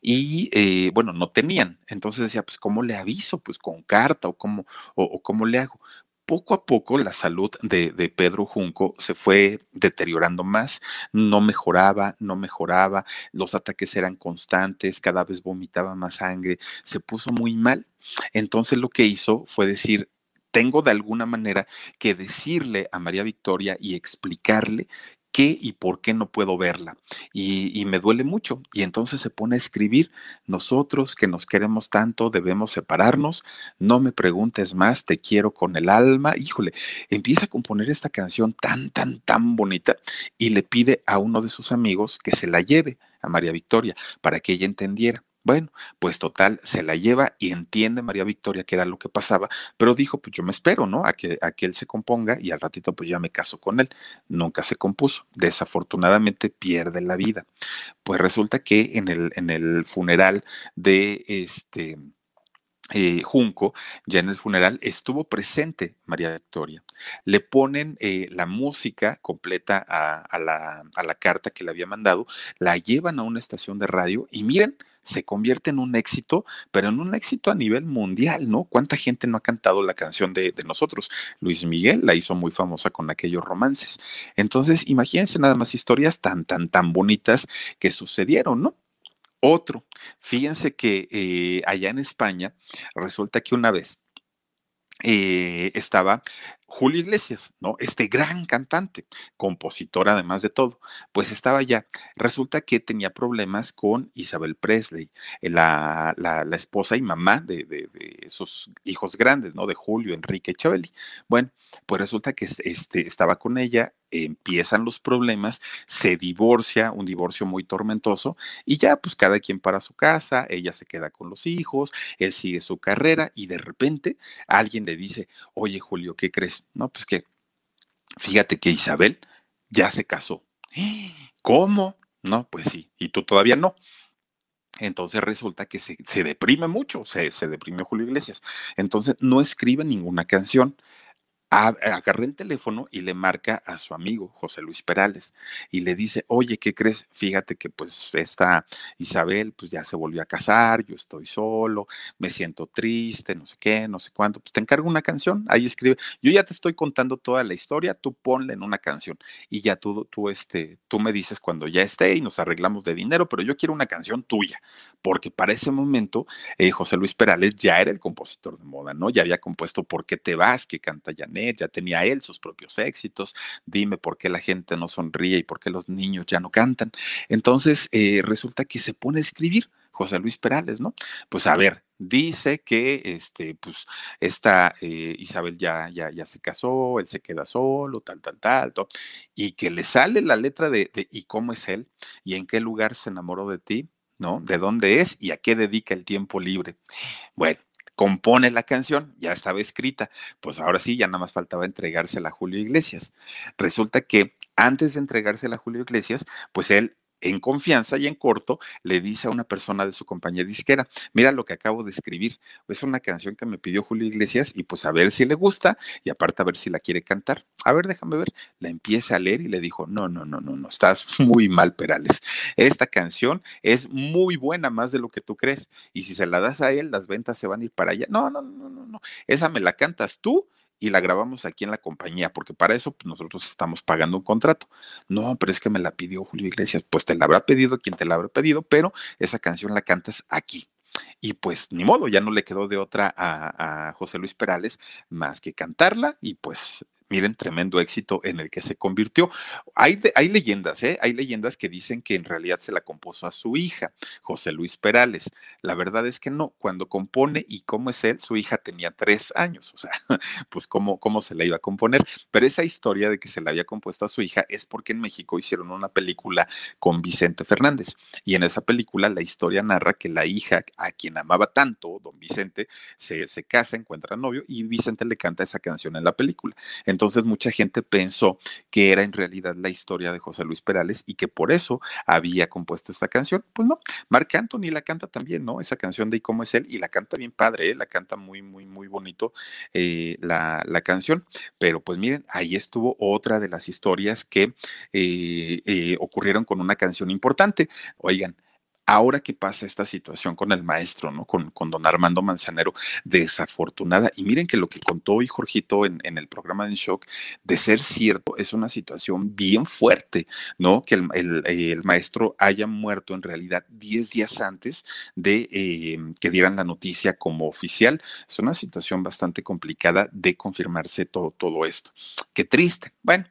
Y eh, bueno, no tenían. Entonces decía, pues, ¿cómo le aviso? Pues con carta o cómo, o, cómo le hago poco a poco la salud de, de, Pedro Junco se fue deteriorando más, no mejoraba, no mejoraba, los ataques eran constantes, cada vez vomitaba más sangre, se puso muy mal. Entonces lo que hizo fue decir, tengo de alguna manera que decirle a María Victoria y explicarle qué y por qué no puedo verla. Y, me duele mucho. Y entonces se pone a escribir, nosotros que nos queremos tanto debemos separarnos, no me preguntes más, te quiero con el alma. Híjole, empieza a componer esta canción tan, tan, tan bonita y le pide a uno de sus amigos que se la lleve a María Victoria para que ella entendiera. Bueno, pues total, se la lleva y entiende María Victoria que era lo que pasaba, pero dijo, pues yo me espero, ¿no? A que, a que él se componga y al ratito pues ya me caso con él. Nunca se compuso. Desafortunadamente pierde la vida. Pues resulta que en el, en el funeral de este eh, Junco, ya en el funeral, estuvo presente María Victoria. Le ponen eh, la música completa a, la, a, la, carta que le había mandado, la llevan a una estación de radio y miren, se convierte en un éxito, pero en un éxito a nivel mundial, ¿no? ¿Cuánta gente no ha cantado la canción de, de nosotros? Luis Miguel la hizo muy famosa con aquellos romances. Entonces, imagínense nada más historias tan, tan, tan bonitas que sucedieron, ¿no? Otro, fíjense que eh, allá en España resulta que una vez eh, estaba Julio Iglesias, ¿no? Este gran cantante, compositor además de todo, pues estaba ya. Resulta que tenía problemas con Isabel Presley, eh, la, la, esposa y mamá de, de, de, esos hijos grandes, ¿no? De Julio, Enrique Chabeli. Bueno, pues resulta que este, estaba con ella, empiezan los problemas, se divorcia, un divorcio muy tormentoso, y ya pues cada quien para su casa, ella se queda con los hijos, él sigue su carrera, y de repente alguien le dice, oye Julio, ¿qué crees? No, pues que, fíjate que Isabel ya se casó. ¿Cómo? No, pues sí, y tú todavía no. Entonces resulta que se, se deprime mucho, se, se deprimió Julio Iglesias. Entonces no escribe ninguna canción agarré el teléfono y le marca a su amigo José Luis Perales y le dice, oye, ¿qué crees? Fíjate que pues esta Isabel pues ya se volvió a casar, yo estoy solo, me siento triste, no sé qué, no sé cuánto, pues te encargo una canción, ahí escribe, yo ya te estoy contando toda la historia, tú ponle en una canción y ya tú, tú, este, tú me dices cuando ya esté y nos arreglamos de dinero, pero yo quiero una canción tuya, porque para ese momento eh, José Luis Perales ya era el compositor de moda, ¿no? Ya había compuesto ¿Por qué te vas? que canta Janet ya tenía él sus propios éxitos, dime por qué la gente no sonríe y por qué los niños ya no cantan. Entonces, eh, resulta que se pone a escribir. José Luis Perales, ¿no? Pues a ver, dice que este, pues, esta eh, Isabel ya, ya, ya se casó, él se queda solo, tal, tal, tal, tal, y que le sale la letra de ¿y cómo es él? ¿Y en qué lugar se enamoró de ti? ¿No? ¿De dónde es? ¿Y a qué dedica el tiempo libre? Bueno, compone la canción, ya estaba escrita, pues ahora sí, ya nada más faltaba entregársela a Julio Iglesias. Resulta que antes de entregársela a Julio Iglesias, pues él en confianza y en corto, le dice a una persona de su compañía disquera, mira lo que acabo de escribir, es una canción que me pidió Julio Iglesias y pues a ver si le gusta y aparte a ver si la quiere cantar. A ver, déjame ver. La empieza a leer y le dijo, no, no, no, no, no, estás muy mal, Perales. Esta canción es muy buena, más de lo que tú crees. Y si se la das a él, las ventas se van a ir para allá. No, no, no, no, no. Esa me la cantas tú y la grabamos aquí en la compañía, porque para eso pues, nosotros estamos pagando un contrato. No, pero es que me la pidió Julio Iglesias, pues te la habrá pedido quien te la habrá pedido, pero esa canción la cantas aquí. Y pues ni modo, ya no le quedó de otra a, a José Luis Perales más que cantarla y pues miren, tremendo éxito en el que se convirtió. Hay, hay leyendas, ¿eh? Hay leyendas que dicen que en realidad se la compuso a su hija, José Luis Perales. La verdad es que no. Cuando compone y cómo es él, su hija tenía tres años. O sea, pues cómo, cómo se la iba a componer. Pero esa historia de que se la había compuesto a su hija es porque en México hicieron una película con Vicente Fernández. Y en esa película la historia narra que la hija, a quien amaba tanto, don Vicente, se, se casa, encuentra novio y Vicente le canta esa canción en la película. Entonces mucha gente pensó que era en realidad la historia de José Luis Perales y que por eso había compuesto esta canción. Pues no, Marc Anthony la canta también, ¿no? Esa canción de ¿Y cómo es él? Y la canta bien padre, ¿eh? la canta muy, muy, muy bonito eh, la, la, canción. Pero pues miren, ahí estuvo otra de las historias que eh, eh ocurrieron con una canción importante. Oigan, Ahora que pasa esta situación con el maestro, ¿no? Con, don Armando Manzanero, desafortunada. Y miren que lo que contó hoy Jorgito en, el programa de Shock, de ser cierto, es una situación bien fuerte, ¿no? Que el, el maestro haya muerto en realidad 10 días antes de eh, que dieran la noticia como oficial. Es una situación bastante complicada de confirmarse todo, todo esto. Qué triste. Bueno,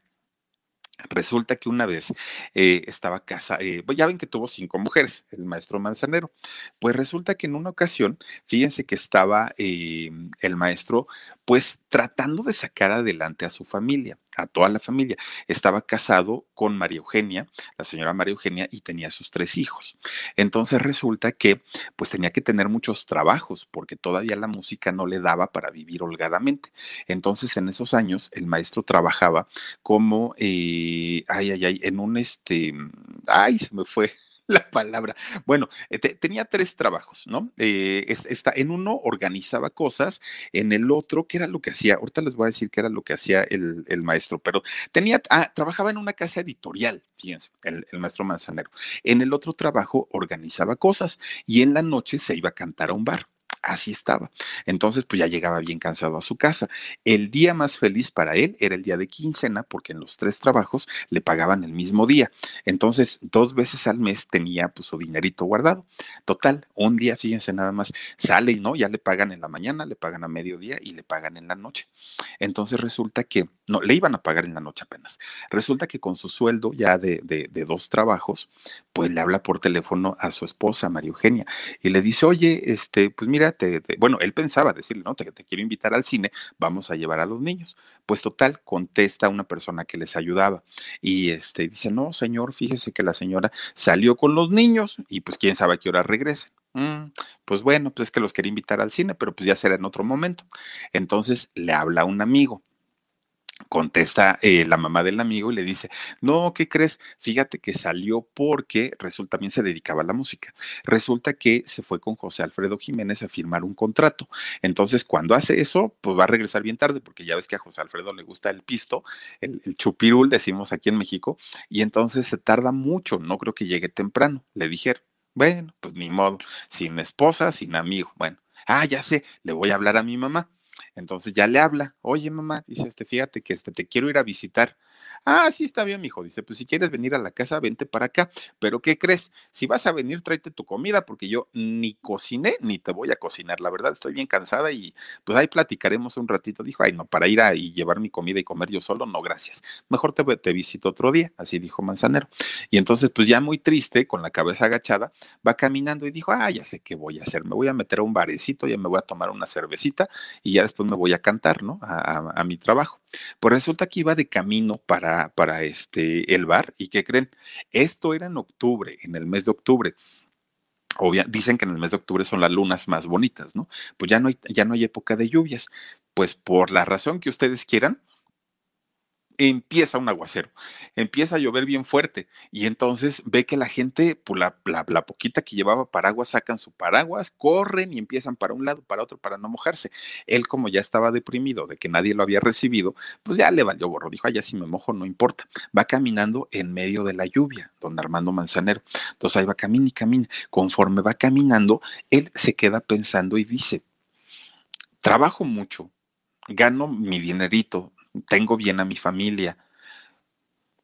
Resulta que una vez eh, estaba casa, eh, ya ven que tuvo cinco mujeres, el maestro Manzanero. Pues resulta que en una ocasión, fíjense que estaba eh, el maestro, pues tratando de sacar adelante a su familia, a toda la familia. Estaba casado con María Eugenia, la señora María Eugenia, y tenía sus tres hijos. Entonces resulta que, pues tenía que tener muchos trabajos, porque todavía la música no le daba para vivir holgadamente. Entonces, en esos años, el maestro trabajaba como, eh, ay, ay, ay, en un este, ay, se me fue la palabra. Bueno, eh, tenía tres trabajos, ¿no? Eh, está, en uno organizaba cosas, en el otro, ¿qué era lo que hacía? Ahorita les voy a decir qué era lo que hacía el, maestro, pero tenía, ah, trabajaba en una casa editorial, fíjense, el, el, maestro Manzanero. En el otro trabajo organizaba cosas y en la noche se iba a cantar a un bar así estaba. Entonces, pues ya llegaba bien cansado a su casa. El día más feliz para él era el día de quincena, porque en los tres trabajos le pagaban el mismo día. Entonces, dos veces al mes tenía pues su dinerito guardado. Total, un día, fíjense nada más, sale y no, ya le pagan en la mañana, le pagan a mediodía y le pagan en la noche. Entonces resulta que, no, le iban a pagar en la noche apenas. Resulta que con su sueldo ya de, de, dos trabajos, pues le habla por teléfono a su esposa, María Eugenia, y le dice, oye, este, pues mira, bueno, él pensaba decirle, no, te, quiero invitar al cine, vamos a llevar a los niños. Pues total, contesta una persona que les ayudaba y este, dice, no, señor, fíjese que la señora salió con los niños y pues quién sabe a qué hora regrese. Mm, pues bueno, pues es que los quería invitar al cine, pero pues ya será en otro momento. Entonces le habla un amigo contesta eh, la mamá del amigo y le dice, no, ¿qué crees? Fíjate que salió porque resulta, también se dedicaba a la música. Resulta que se fue con José Alfredo Jiménez a firmar un contrato. Entonces, cuando hace eso, pues va a regresar bien tarde, porque ya ves que a José Alfredo le gusta el pisto, el, el chupirul, decimos aquí en México, y entonces se tarda mucho, no creo que llegue temprano, le dijeron. Bueno, pues ni modo, sin esposa, sin amigo. Bueno, ah, ya sé, le voy a hablar a mi mamá entonces ya le habla, oye mamá, dice, este, fíjate que este, te quiero ir a visitar. Ah, sí, está bien, hijo. Dice, pues si quieres venir a la casa, vente para acá. Pero ¿qué crees? Si vas a venir, tráete tu comida, porque yo ni cociné ni te voy a cocinar. La verdad, estoy bien cansada y pues ahí platicaremos un ratito. Dijo, ay, no, para ir a y llevar mi comida y comer yo solo, no, gracias. Mejor te, te visito otro día, así dijo Manzanero. Y entonces, pues ya muy triste, con la cabeza agachada, va caminando y dijo, ah, ya sé qué voy a hacer. Me voy a meter a un barecito, ya me voy a tomar una cervecita y ya después me voy a cantar, ¿no? a mi trabajo. Pues resulta que iba de camino para, para este, el bar y ¿qué creen? Esto era en octubre, en el mes de octubre. Obvia, dicen que en el mes de octubre son las lunas más bonitas, ¿no? Pues ya no hay, ya no hay época de lluvias. Pues por la razón que ustedes quieran, empieza un aguacero, empieza a llover bien fuerte y entonces ve que la gente, pues, la, poquita que llevaba paraguas, sacan su paraguas, corren y empiezan para un lado, para otro, para no mojarse. Él como ya estaba deprimido de que nadie lo había recibido, pues ya le valió borro, dijo, ya si me mojo no importa. Va caminando en medio de la lluvia, don Armando Manzanero. Entonces ahí va, camina y camina. Conforme va caminando, él se queda pensando y dice, trabajo mucho, gano mi dinerito, tengo bien a mi familia,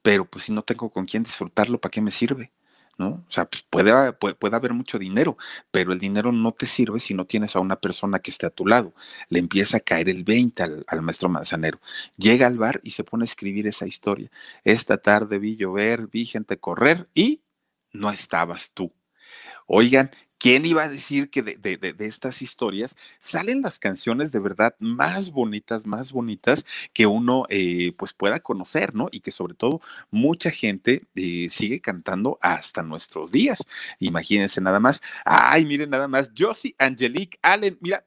pero pues si no tengo con quién disfrutarlo, ¿para qué me sirve? ¿No? O sea, pues puede, puede, haber mucho dinero, pero el dinero no te sirve si no tienes a una persona que esté a tu lado. Le empieza a caer el 20 al, al maestro manzanero. Llega al bar y se pone a escribir esa historia. Esta tarde vi llover, vi gente correr y no estabas tú. Oigan, ¿Quién iba a decir que de, estas historias salen las canciones de verdad más bonitas, más bonitas que uno eh, pues pueda conocer, ¿no? Y que sobre todo mucha gente eh, sigue cantando hasta nuestros días. Imagínense nada más. Ay, miren nada más. Josie Angelique Allen, mira,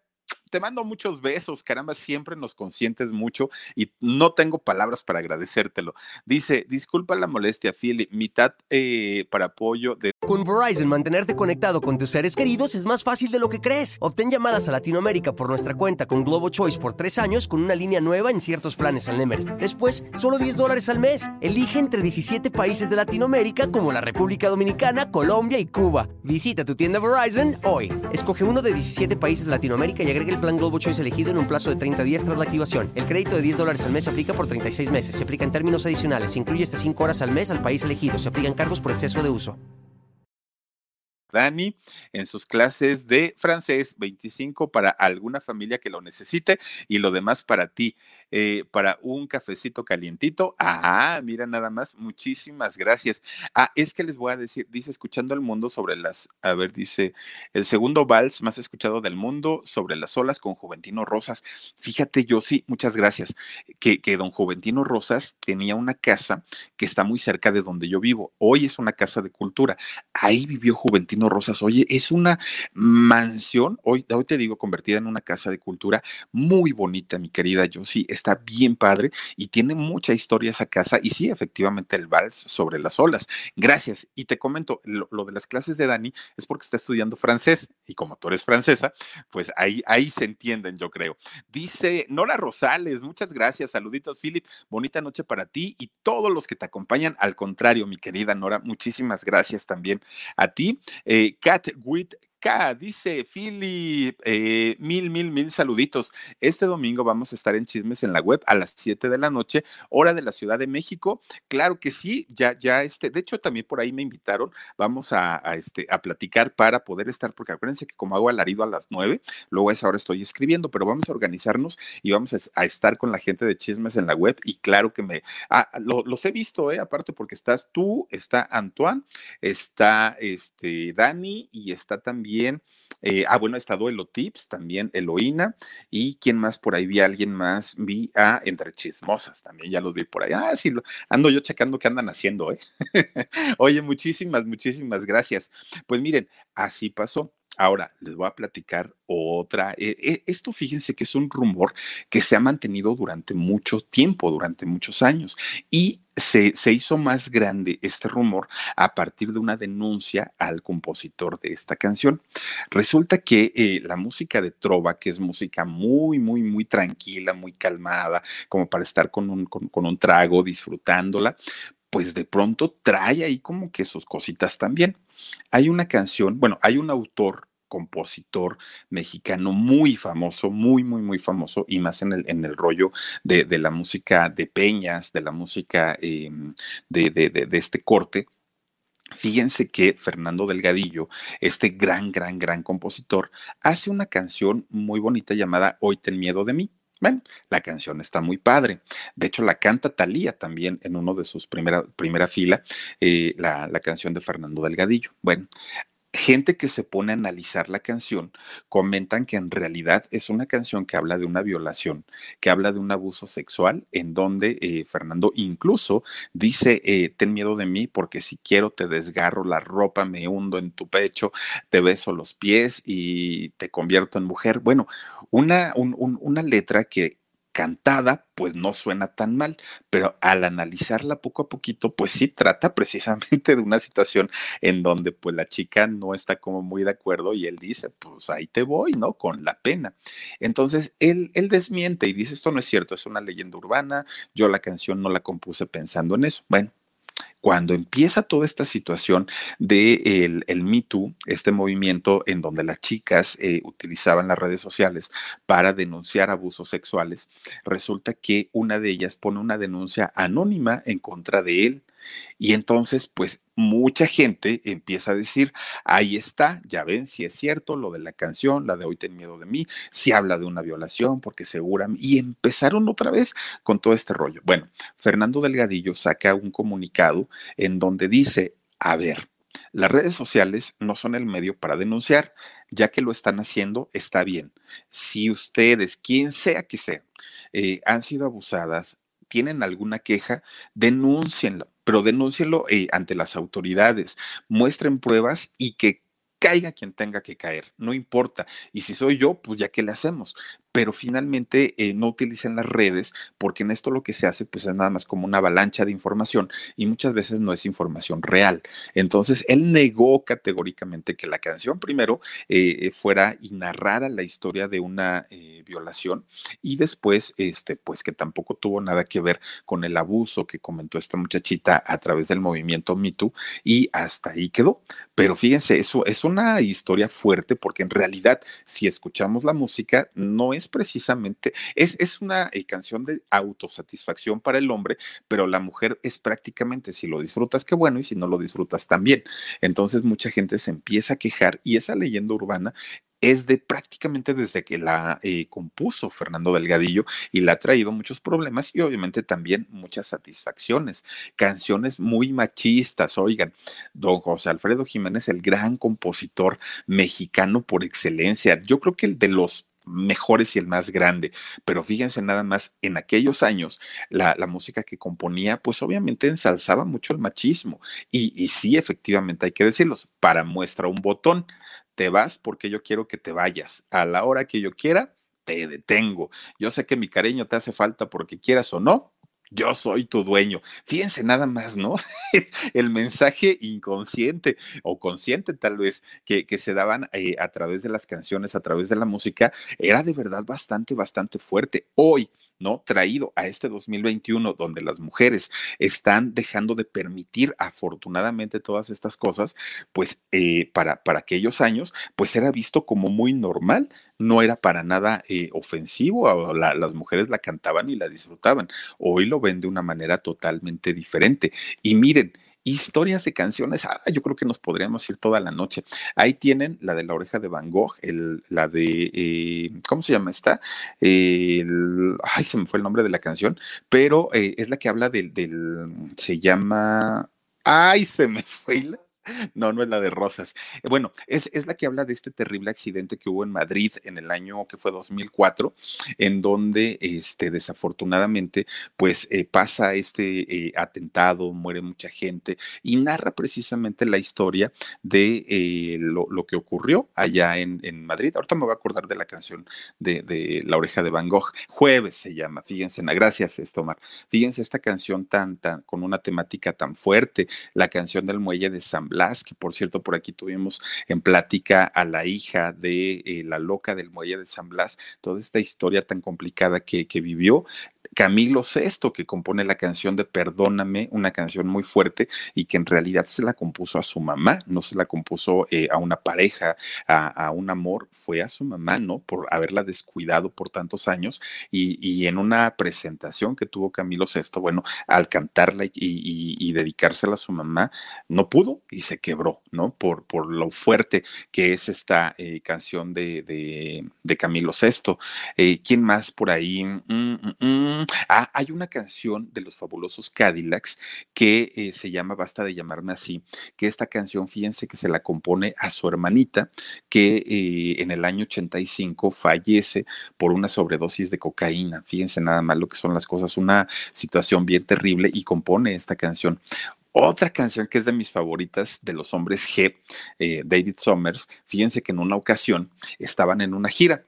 te mando muchos besos, caramba, siempre nos consientes mucho y no tengo palabras para agradecértelo. Dice, disculpa la molestia, Philip, mitad eh, para apoyo de... Con Verizon, mantenerte conectado con tus seres queridos es más fácil de lo que crees. Obtén llamadas a Latinoamérica por nuestra cuenta con Globo Choice por tres años con una línea nueva en ciertos planes al Nemery. Después, solo 10 dólares al mes. Elige entre 17 países de Latinoamérica como la República Dominicana, Colombia y Cuba. Visita tu tienda Verizon hoy. Escoge uno de 17 países de Latinoamérica y agrega el plan Globo Choice elegido en un plazo de 30 días tras la activación. El crédito de 10 dólares al mes se aplica por 36 meses. Se aplica en términos adicionales. Se incluye hasta 5 horas al mes al país elegido. Se aplican cargos por exceso de uso. Dani en sus clases de francés, 25 para alguna familia que lo necesite y lo demás para ti, eh, para un cafecito calientito. Ah, mira nada más, muchísimas gracias. Ah, es que les voy a decir, dice, escuchando el mundo sobre las, a ver, dice, el segundo vals más escuchado del mundo sobre las olas con Juventino Rosas. Fíjate, yo sí, muchas gracias, que, que don Juventino Rosas tenía una casa que está muy cerca de donde yo vivo. Hoy es una casa de cultura. Ahí vivió Juventino Rosas. Oye, es una mansión, hoy, hoy te digo, convertida en una casa de cultura muy bonita, mi querida sí Está bien padre y tiene mucha historia esa casa. Y sí, efectivamente, el vals sobre las olas. Gracias. Y te comento, lo, de las clases de Dani es porque está estudiando francés. Y como tú eres francesa, pues ahí, ahí se entienden, yo creo. Dice Nora Rosales, muchas gracias. Saluditos, Philip. Bonita noche para ti y todos los que te acompañan. Al contrario, mi querida Nora, muchísimas gracias también a ti. Eh, Cat Witt K, dice Philip, eh, mil, mil, mil saluditos. Este domingo vamos a estar en Chismes en la web a las 7 de la noche, hora de la Ciudad de México. Claro que sí, ya, ya, este, de hecho también por ahí me invitaron, vamos a, este, a platicar para poder estar, porque acuérdense que como hago alarido a las 9, luego a esa hora estoy escribiendo, pero vamos a organizarnos y vamos a, estar con la gente de Chismes en la web y claro que me, ah, los he visto, eh, aparte porque estás tú, está Antoine, está este, Dani y está también eh, ah, bueno, está Duelo Tips, también Eloína, y quién más por ahí vi a alguien más, vi a Entre Chismosas, también ya los vi por ahí. Ah, sí, ando yo checando qué andan haciendo, ¿eh? Oye, muchísimas, muchísimas gracias. Pues miren, así pasó. Ahora les voy a platicar otra. Eh, eh, esto fíjense que es un rumor que se ha mantenido durante mucho tiempo, durante muchos años. Y se, hizo más grande este rumor a partir de una denuncia al compositor de esta canción. Resulta que eh, la música de Trova, que es música muy, muy, muy tranquila, muy calmada, como para estar con un, con un trago, disfrutándola, pues de pronto trae ahí como que sus cositas también. Hay una canción, bueno, hay un autor compositor mexicano muy famoso, muy, muy, muy famoso, y más en el, en el rollo de, la música de Peñas, de la música em, de, de, este corte. Fíjense que Fernando Delgadillo, este gran, gran, gran compositor, hace una canción muy bonita llamada Hoy ten miedo de mí. Bueno, la canción está muy padre. De hecho, la canta Talía también en uno de sus primera, primera fila, eh, la, la, canción de Fernando Delgadillo. Bueno, gente que se pone a analizar la canción comentan que en realidad es una canción que habla de una violación, que habla de un abuso sexual, en donde eh, Fernando incluso dice, eh, ten miedo de mí porque si quiero te desgarro la ropa, me hundo en tu pecho, te beso los pies y te convierto en mujer. Bueno, una, una letra que cantada, pues no suena tan mal, pero al analizarla poco a poquito, pues sí trata precisamente de una situación en donde pues la chica no está como muy de acuerdo y él dice, pues ahí te voy, ¿no? Con la pena. Entonces, él, él desmiente y dice, esto no es cierto, es una leyenda urbana, yo la canción no la compuse pensando en eso. Bueno, cuando empieza toda esta situación de el, el Me Too, este movimiento en donde las chicas eh, utilizaban las redes sociales para denunciar abusos sexuales, resulta que una de ellas pone una denuncia anónima en contra de él y entonces, pues mucha gente empieza a decir, ahí está, ya ven, si es cierto lo de la canción, la de Hoy ten miedo de mí, si habla de una violación, porque seguramente, y empezaron otra vez con todo este rollo. Bueno, Fernando Delgadillo saca un comunicado en donde dice, a ver, las redes sociales no son el medio para denunciar, ya que lo están haciendo, está bien. Si ustedes, quien sea que sea, eh, han sido abusadas, tienen alguna queja, denúncienlo pero denúncienlo eh, ante las autoridades, muestren pruebas y que caiga quien tenga que caer, no importa. Y si soy yo, pues ya qué le hacemos. Pero finalmente eh, no utilicen las redes porque en esto lo que se hace pues es nada más como una avalancha de información y muchas veces no es información real. Entonces él negó categóricamente que la canción primero eh, fuera y narrara la historia de una eh, violación y después este pues que tampoco tuvo nada que ver con el abuso que comentó esta muchachita a través del movimiento Me y hasta ahí quedó. Pero fíjense, eso es una historia fuerte porque en realidad si escuchamos la música no es precisamente, es, es una eh, canción de autosatisfacción para el hombre, pero la mujer es prácticamente, si lo disfrutas, qué bueno, y si no lo disfrutas también. Entonces mucha gente se empieza a quejar y esa leyenda urbana es de prácticamente desde que la eh, compuso Fernando Delgadillo y le ha traído muchos problemas y obviamente también muchas satisfacciones. Canciones muy machistas, oigan, don José Alfredo Jiménez, el gran compositor mexicano por excelencia, yo creo que el de los mejores y el más grande. Pero fíjense nada más, en aquellos años, la, música que componía, pues obviamente ensalzaba mucho el machismo. Y, y sí, efectivamente, hay que decirlos, para muestra un botón te vas porque yo quiero que te vayas. A la hora que yo quiera, te detengo. Yo sé que mi cariño te hace falta porque quieras o no, yo soy tu dueño. Fíjense nada más, ¿no? El mensaje inconsciente o consciente tal vez que, se daban eh, a través de las canciones, a través de la música, era de verdad bastante, bastante fuerte. Hoy, ¿no? Traído a este 2021 donde las mujeres están dejando de permitir afortunadamente todas estas cosas, pues eh, para, para aquellos años, pues era visto como muy normal, no era para nada eh, ofensivo, las mujeres la cantaban y la disfrutaban. Hoy lo ven de una manera totalmente diferente. Y miren, historias de canciones, ah, yo creo que nos podríamos ir toda la noche. Ahí tienen la de la oreja de Van Gogh, el, la de, eh, ¿cómo se llama esta? ay, se me fue el nombre de la canción, pero eh, es la que habla del, del, se llama, ay, se me fue no, no es la de Rosas. Eh, bueno, es, es, la que habla de este terrible accidente que hubo en Madrid en el año que fue 2004, en donde este, desafortunadamente pues eh, pasa este eh, atentado, muere mucha gente y narra precisamente la historia de lo, lo, que ocurrió allá en, en, Madrid. Ahorita me voy a acordar de la canción de, de, La oreja de Van Gogh. Jueves se llama, fíjense, gracias Estomar. Fíjense esta canción tan, tan, con una temática tan fuerte, la canción del muelle de San Blas que por cierto por aquí tuvimos en plática a la hija de eh, la loca del muelle de San Blas, toda esta historia tan complicada que, vivió, Camilo VI, que compone la canción de Perdóname, una canción muy fuerte y que en realidad se la compuso a su mamá, no se la compuso eh, a una pareja, a, un amor, fue a su mamá, ¿no? Por haberla descuidado por tantos años y, en una presentación que tuvo Camilo VI, bueno, al cantarla y, y, dedicársela a su mamá, no pudo y se quebró, ¿no? Por, por lo fuerte que es esta eh, canción de, de, Camilo VI. Eh, ¿Quién más por ahí? Mm, mm, mm. Ah, hay una canción de los fabulosos Cadillacs que eh, se llama Basta de llamarme así, que esta canción, fíjense que se la compone a su hermanita, que en el año 85 fallece por una sobredosis de cocaína. Fíjense nada más lo que son las cosas, una situación bien terrible y compone esta canción. Otra canción que es de mis favoritas de los hombres G, eh, David Summers, fíjense que en una ocasión estaban en una gira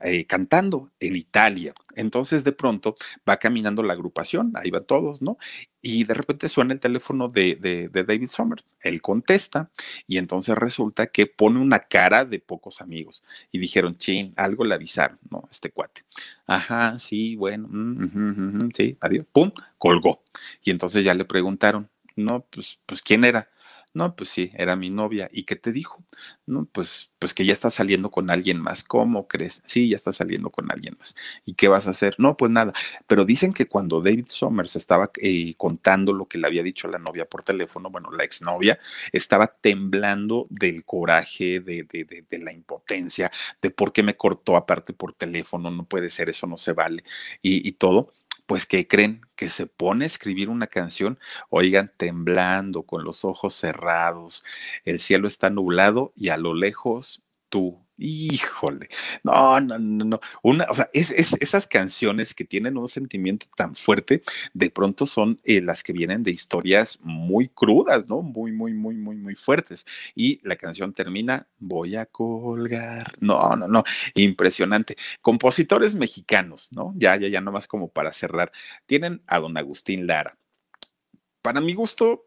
eh, cantando en Italia. Entonces de pronto va caminando la agrupación, ahí va todos, ¿no? Y de repente suena el teléfono de, David Sommer. Él contesta y entonces resulta que pone una cara de pocos amigos. Y dijeron, chin, algo le avisaron, ¿no? Este cuate. Ajá, sí, bueno, mm, sí, adiós. Pum, colgó. Y entonces ya le preguntaron, no, pues, pues, ¿quién era? No, pues sí, era mi novia. ¿Y qué te dijo? No, pues, pues que ya está saliendo con alguien más. ¿Cómo crees? Sí, ya está saliendo con alguien más. ¿Y qué vas a hacer? No, pues nada. Pero dicen que cuando David Summers estaba eh, contando lo que le había dicho la novia por teléfono, bueno, la exnovia, estaba temblando del coraje, de, de, de, de la impotencia, de por qué me cortó aparte por teléfono, no puede ser, eso no se vale, y, y todo pues que creen que se pone a escribir una canción, oigan, temblando, con los ojos cerrados, el cielo está nublado y a lo lejos tú Híjole, no, no, no, no. Una, o sea, es, es- esas canciones que tienen un sentimiento tan fuerte, de pronto son eh, las que vienen de historias muy crudas, ¿no? Muy, muy, muy, muy, muy fuertes. Y la canción termina, voy a colgar. No, no, no, impresionante. Compositores mexicanos, ¿no? Ya, ya, ya, nomás como para cerrar. Tienen a don Agustín Lara. Para mi gusto,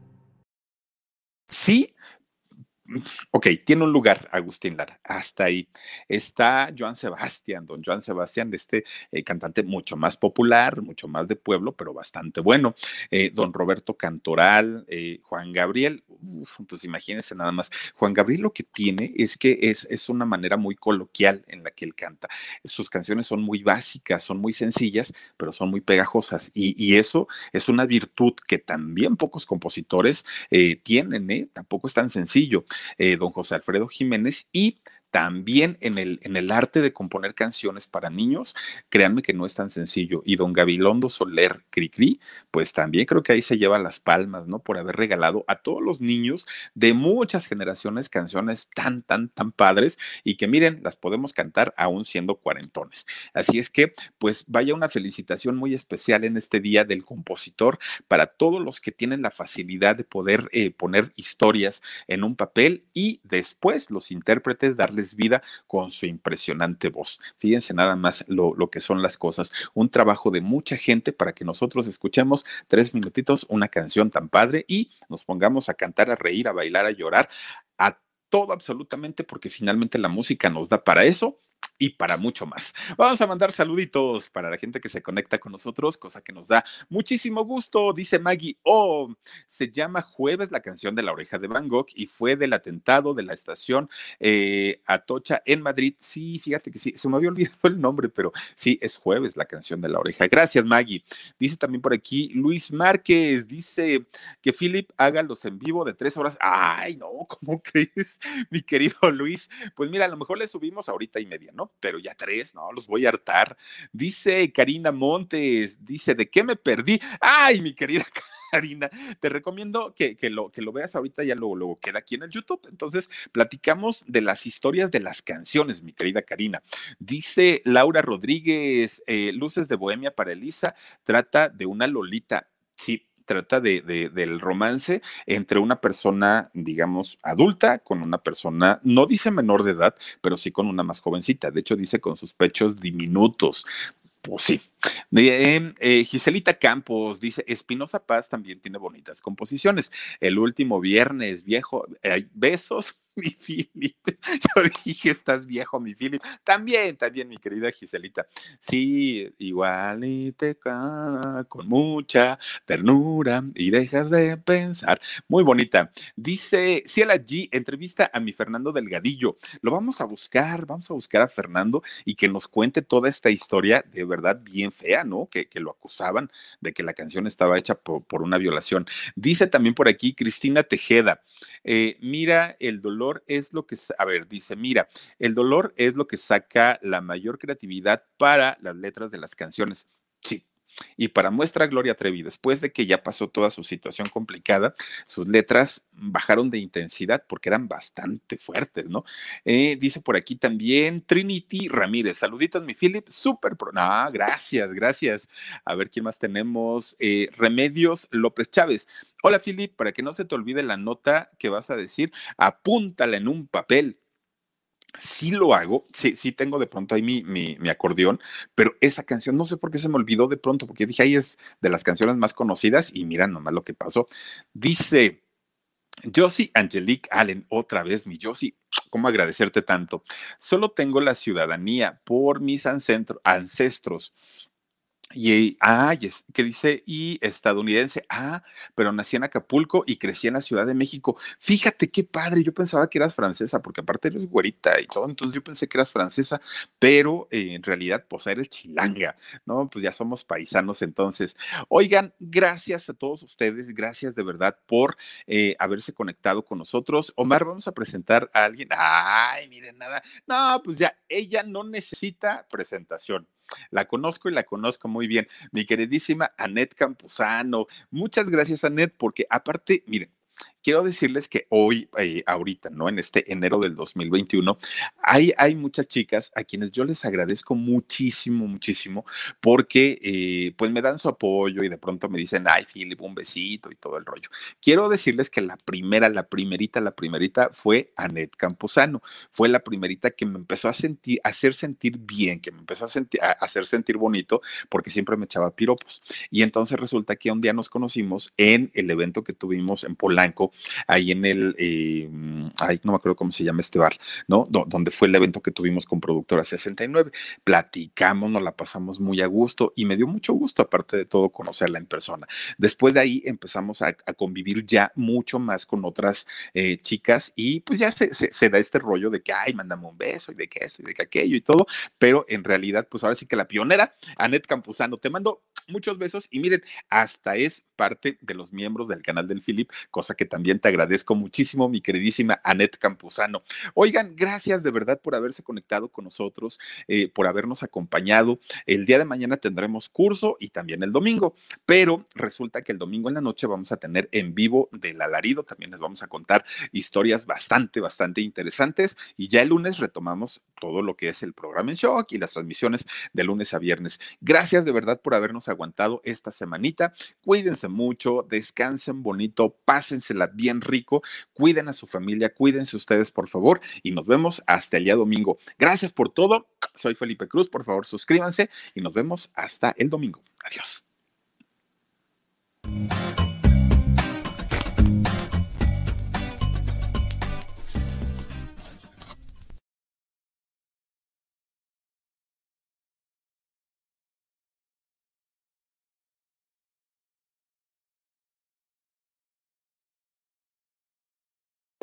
Sí, Ok, tiene un lugar Agustín Lara, hasta ahí. Está Joan Sebastián, don Joan Sebastián, este eh, cantante mucho más popular, mucho más de pueblo, pero bastante bueno. Eh, don Roberto Cantoral, eh, Juan Gabriel, uf, entonces imagínense nada más. Juan Gabriel lo que tiene es que es, es una manera muy coloquial en la que él canta. Sus canciones son muy básicas, son muy sencillas, pero son muy pegajosas. Y, y eso es una virtud que también pocos compositores tienen, ¿eh? Tampoco es tan sencillo eh, don José Alfredo Jiménez y también en el, en el arte de componer canciones para niños, créanme que no es tan sencillo. Y don Gabilondo Soler Cricri, pues también creo que ahí se lleva las palmas, ¿no? Por haber regalado a todos los niños de muchas generaciones canciones tan, tan, tan padres y que miren, las podemos cantar aún siendo cuarentones. Así es que, pues vaya una felicitación muy especial en este día del compositor para todos los que tienen la facilidad de poder eh, poner historias en un papel y después los intérpretes darles vida con su impresionante voz. Fíjense nada más lo, lo, que son las cosas. Un trabajo de mucha gente para que nosotros escuchemos tres minutitos una canción tan padre y nos pongamos a cantar, a reír, a bailar, a llorar, a todo absolutamente, porque finalmente la música nos da para eso y para mucho más. Vamos a mandar saluditos para la gente que se conecta con nosotros, cosa que nos da muchísimo gusto. Dice Maggie, oh, se llama Jueves la canción de la oreja de Van Gogh y fue del atentado de la estación eh, Atocha en Madrid. Sí, fíjate que sí, se me había olvidado el nombre, pero sí, es Jueves la canción de la oreja. Gracias, Maggie. Dice también por aquí Luis Márquez, dice que Philip haga los en vivo de tres horas. Ay, no, ¿cómo crees, mi querido Luis? Pues mira, a lo mejor le subimos ahorita y media, ¿no? Pero ya tres, no, los voy a hartar. Dice Karina Montes, dice, ¿de qué me perdí? Ay, mi querida Karina, te recomiendo que, que, lo, que lo veas ahorita, ya luego, luego queda aquí en el YouTube. Entonces, platicamos de las historias de las canciones, mi querida Karina. Dice Laura Rodríguez, eh, Luces de Bohemia para Elisa, trata de una Lolita. Trata de, de, del romance entre una persona, digamos, adulta con una persona, no dice menor de edad, pero sí con una más jovencita. De hecho, dice con sus pechos diminutos. Pues sí. Eh, eh, Giselita Campos dice, Espinosa Paz también tiene bonitas composiciones. El último viernes, viejo, eh, besos, mi Philip. Yo dije, estás viejo, mi Philip. También, también, mi querida Giselita. Sí, igual y te con mucha ternura y dejas de pensar. Muy bonita. Dice Ciela G, entrevista a mi Fernando Delgadillo. Lo vamos a buscar, vamos a buscar a Fernando y que nos cuente toda esta historia de verdad bien fea, ¿no? Que, que lo acusaban de que la canción estaba hecha por, por, una violación. Dice también por aquí Cristina Tejeda, eh, mira, el dolor es lo que, a ver, dice, mira, el dolor es lo que saca la mayor creatividad para las letras de las canciones. Sí, y para muestra Gloria Trevi, después de que ya pasó toda su situación complicada, sus letras bajaron de intensidad porque eran bastante fuertes, ¿no? Eh, dice por aquí también Trinity Ramírez, saluditos mi Philip, súper, pro... no, gracias, gracias. A ver quién más tenemos. Eh, Remedios López Chávez. Hola Philip, para que no se te olvide la nota que vas a decir, apúntala en un papel sí lo hago, sí, sí tengo de pronto ahí mi, mi, acordeón, pero esa canción no sé por qué se me olvidó de pronto, porque dije, ahí es de las canciones más conocidas y mira nomás lo que pasó. Dice Josie Angelique Allen, otra vez mi Josie, ¿cómo agradecerte tanto? Solo tengo la ciudadanía por mis ancestros Y, ah, que dice, y estadounidense, ah, pero nací en Acapulco y crecí en la Ciudad de México. Fíjate qué padre, yo pensaba que eras francesa, porque aparte eres güerita y todo, entonces yo pensé que eras francesa, pero eh, en realidad, pues eres chilanga, ¿no? Pues ya somos paisanos entonces. Oigan, gracias a todos ustedes, gracias de verdad por eh, haberse conectado con nosotros. Omar, vamos a presentar a alguien. Ay, miren, nada. No, pues ya, ella no necesita presentación. La conozco y la conozco muy bien. Mi queridísima Anet Campuzano. Muchas gracias, Anet, porque aparte, miren, quiero decirles que hoy, eh, ahorita, ¿no? En este enero del 2021, hay, hay muchas chicas a quienes yo les agradezco muchísimo, muchísimo, porque eh, pues me dan su apoyo y de pronto me dicen, ay, Philip, un besito y todo el rollo. Quiero decirles que la primera, la primerita, la primerita fue Anet Camposano. Fue la primerita que me empezó a sentir, a hacer sentir bien, que me empezó a, sentir, a hacer sentir bonito, porque siempre me echaba piropos. Y entonces resulta que un día nos conocimos en el evento que tuvimos en Polanco ahí en el, eh, no me acuerdo cómo se llama este bar, ¿no? donde fue el evento que tuvimos con Productora 69. Platicamos, nos la pasamos muy a gusto y me dio mucho gusto, aparte de todo, conocerla en persona. Después de ahí empezamos a, convivir ya mucho más con otras eh, chicas y pues ya se, da este rollo de que, ay, mándame un beso y de que esto y de que aquello y todo, pero en realidad, pues ahora sí que la pionera, Anet Campuzano, te mando muchos besos y miren, hasta es parte de los miembros del canal del Philip, cosa que también te agradezco muchísimo, mi queridísima Anet Campuzano. Oigan, gracias de verdad por haberse conectado con nosotros, eh, por habernos acompañado. El día de mañana tendremos curso y también el domingo, pero resulta que el domingo en la noche vamos a tener en vivo del alarido, también les vamos a contar historias bastante, bastante interesantes y ya el lunes retomamos todo lo que es el programa en shock y las transmisiones de lunes a viernes. Gracias de verdad por habernos aguantado esta semanita. Cuídense mucho, descansen bonito, pásensela bien rico, cuiden a su familia, cuídense ustedes por favor y nos vemos hasta el día domingo. Gracias por todo. Soy Felipe Cruz, por favor suscríbanse y nos vemos hasta el domingo. Adiós.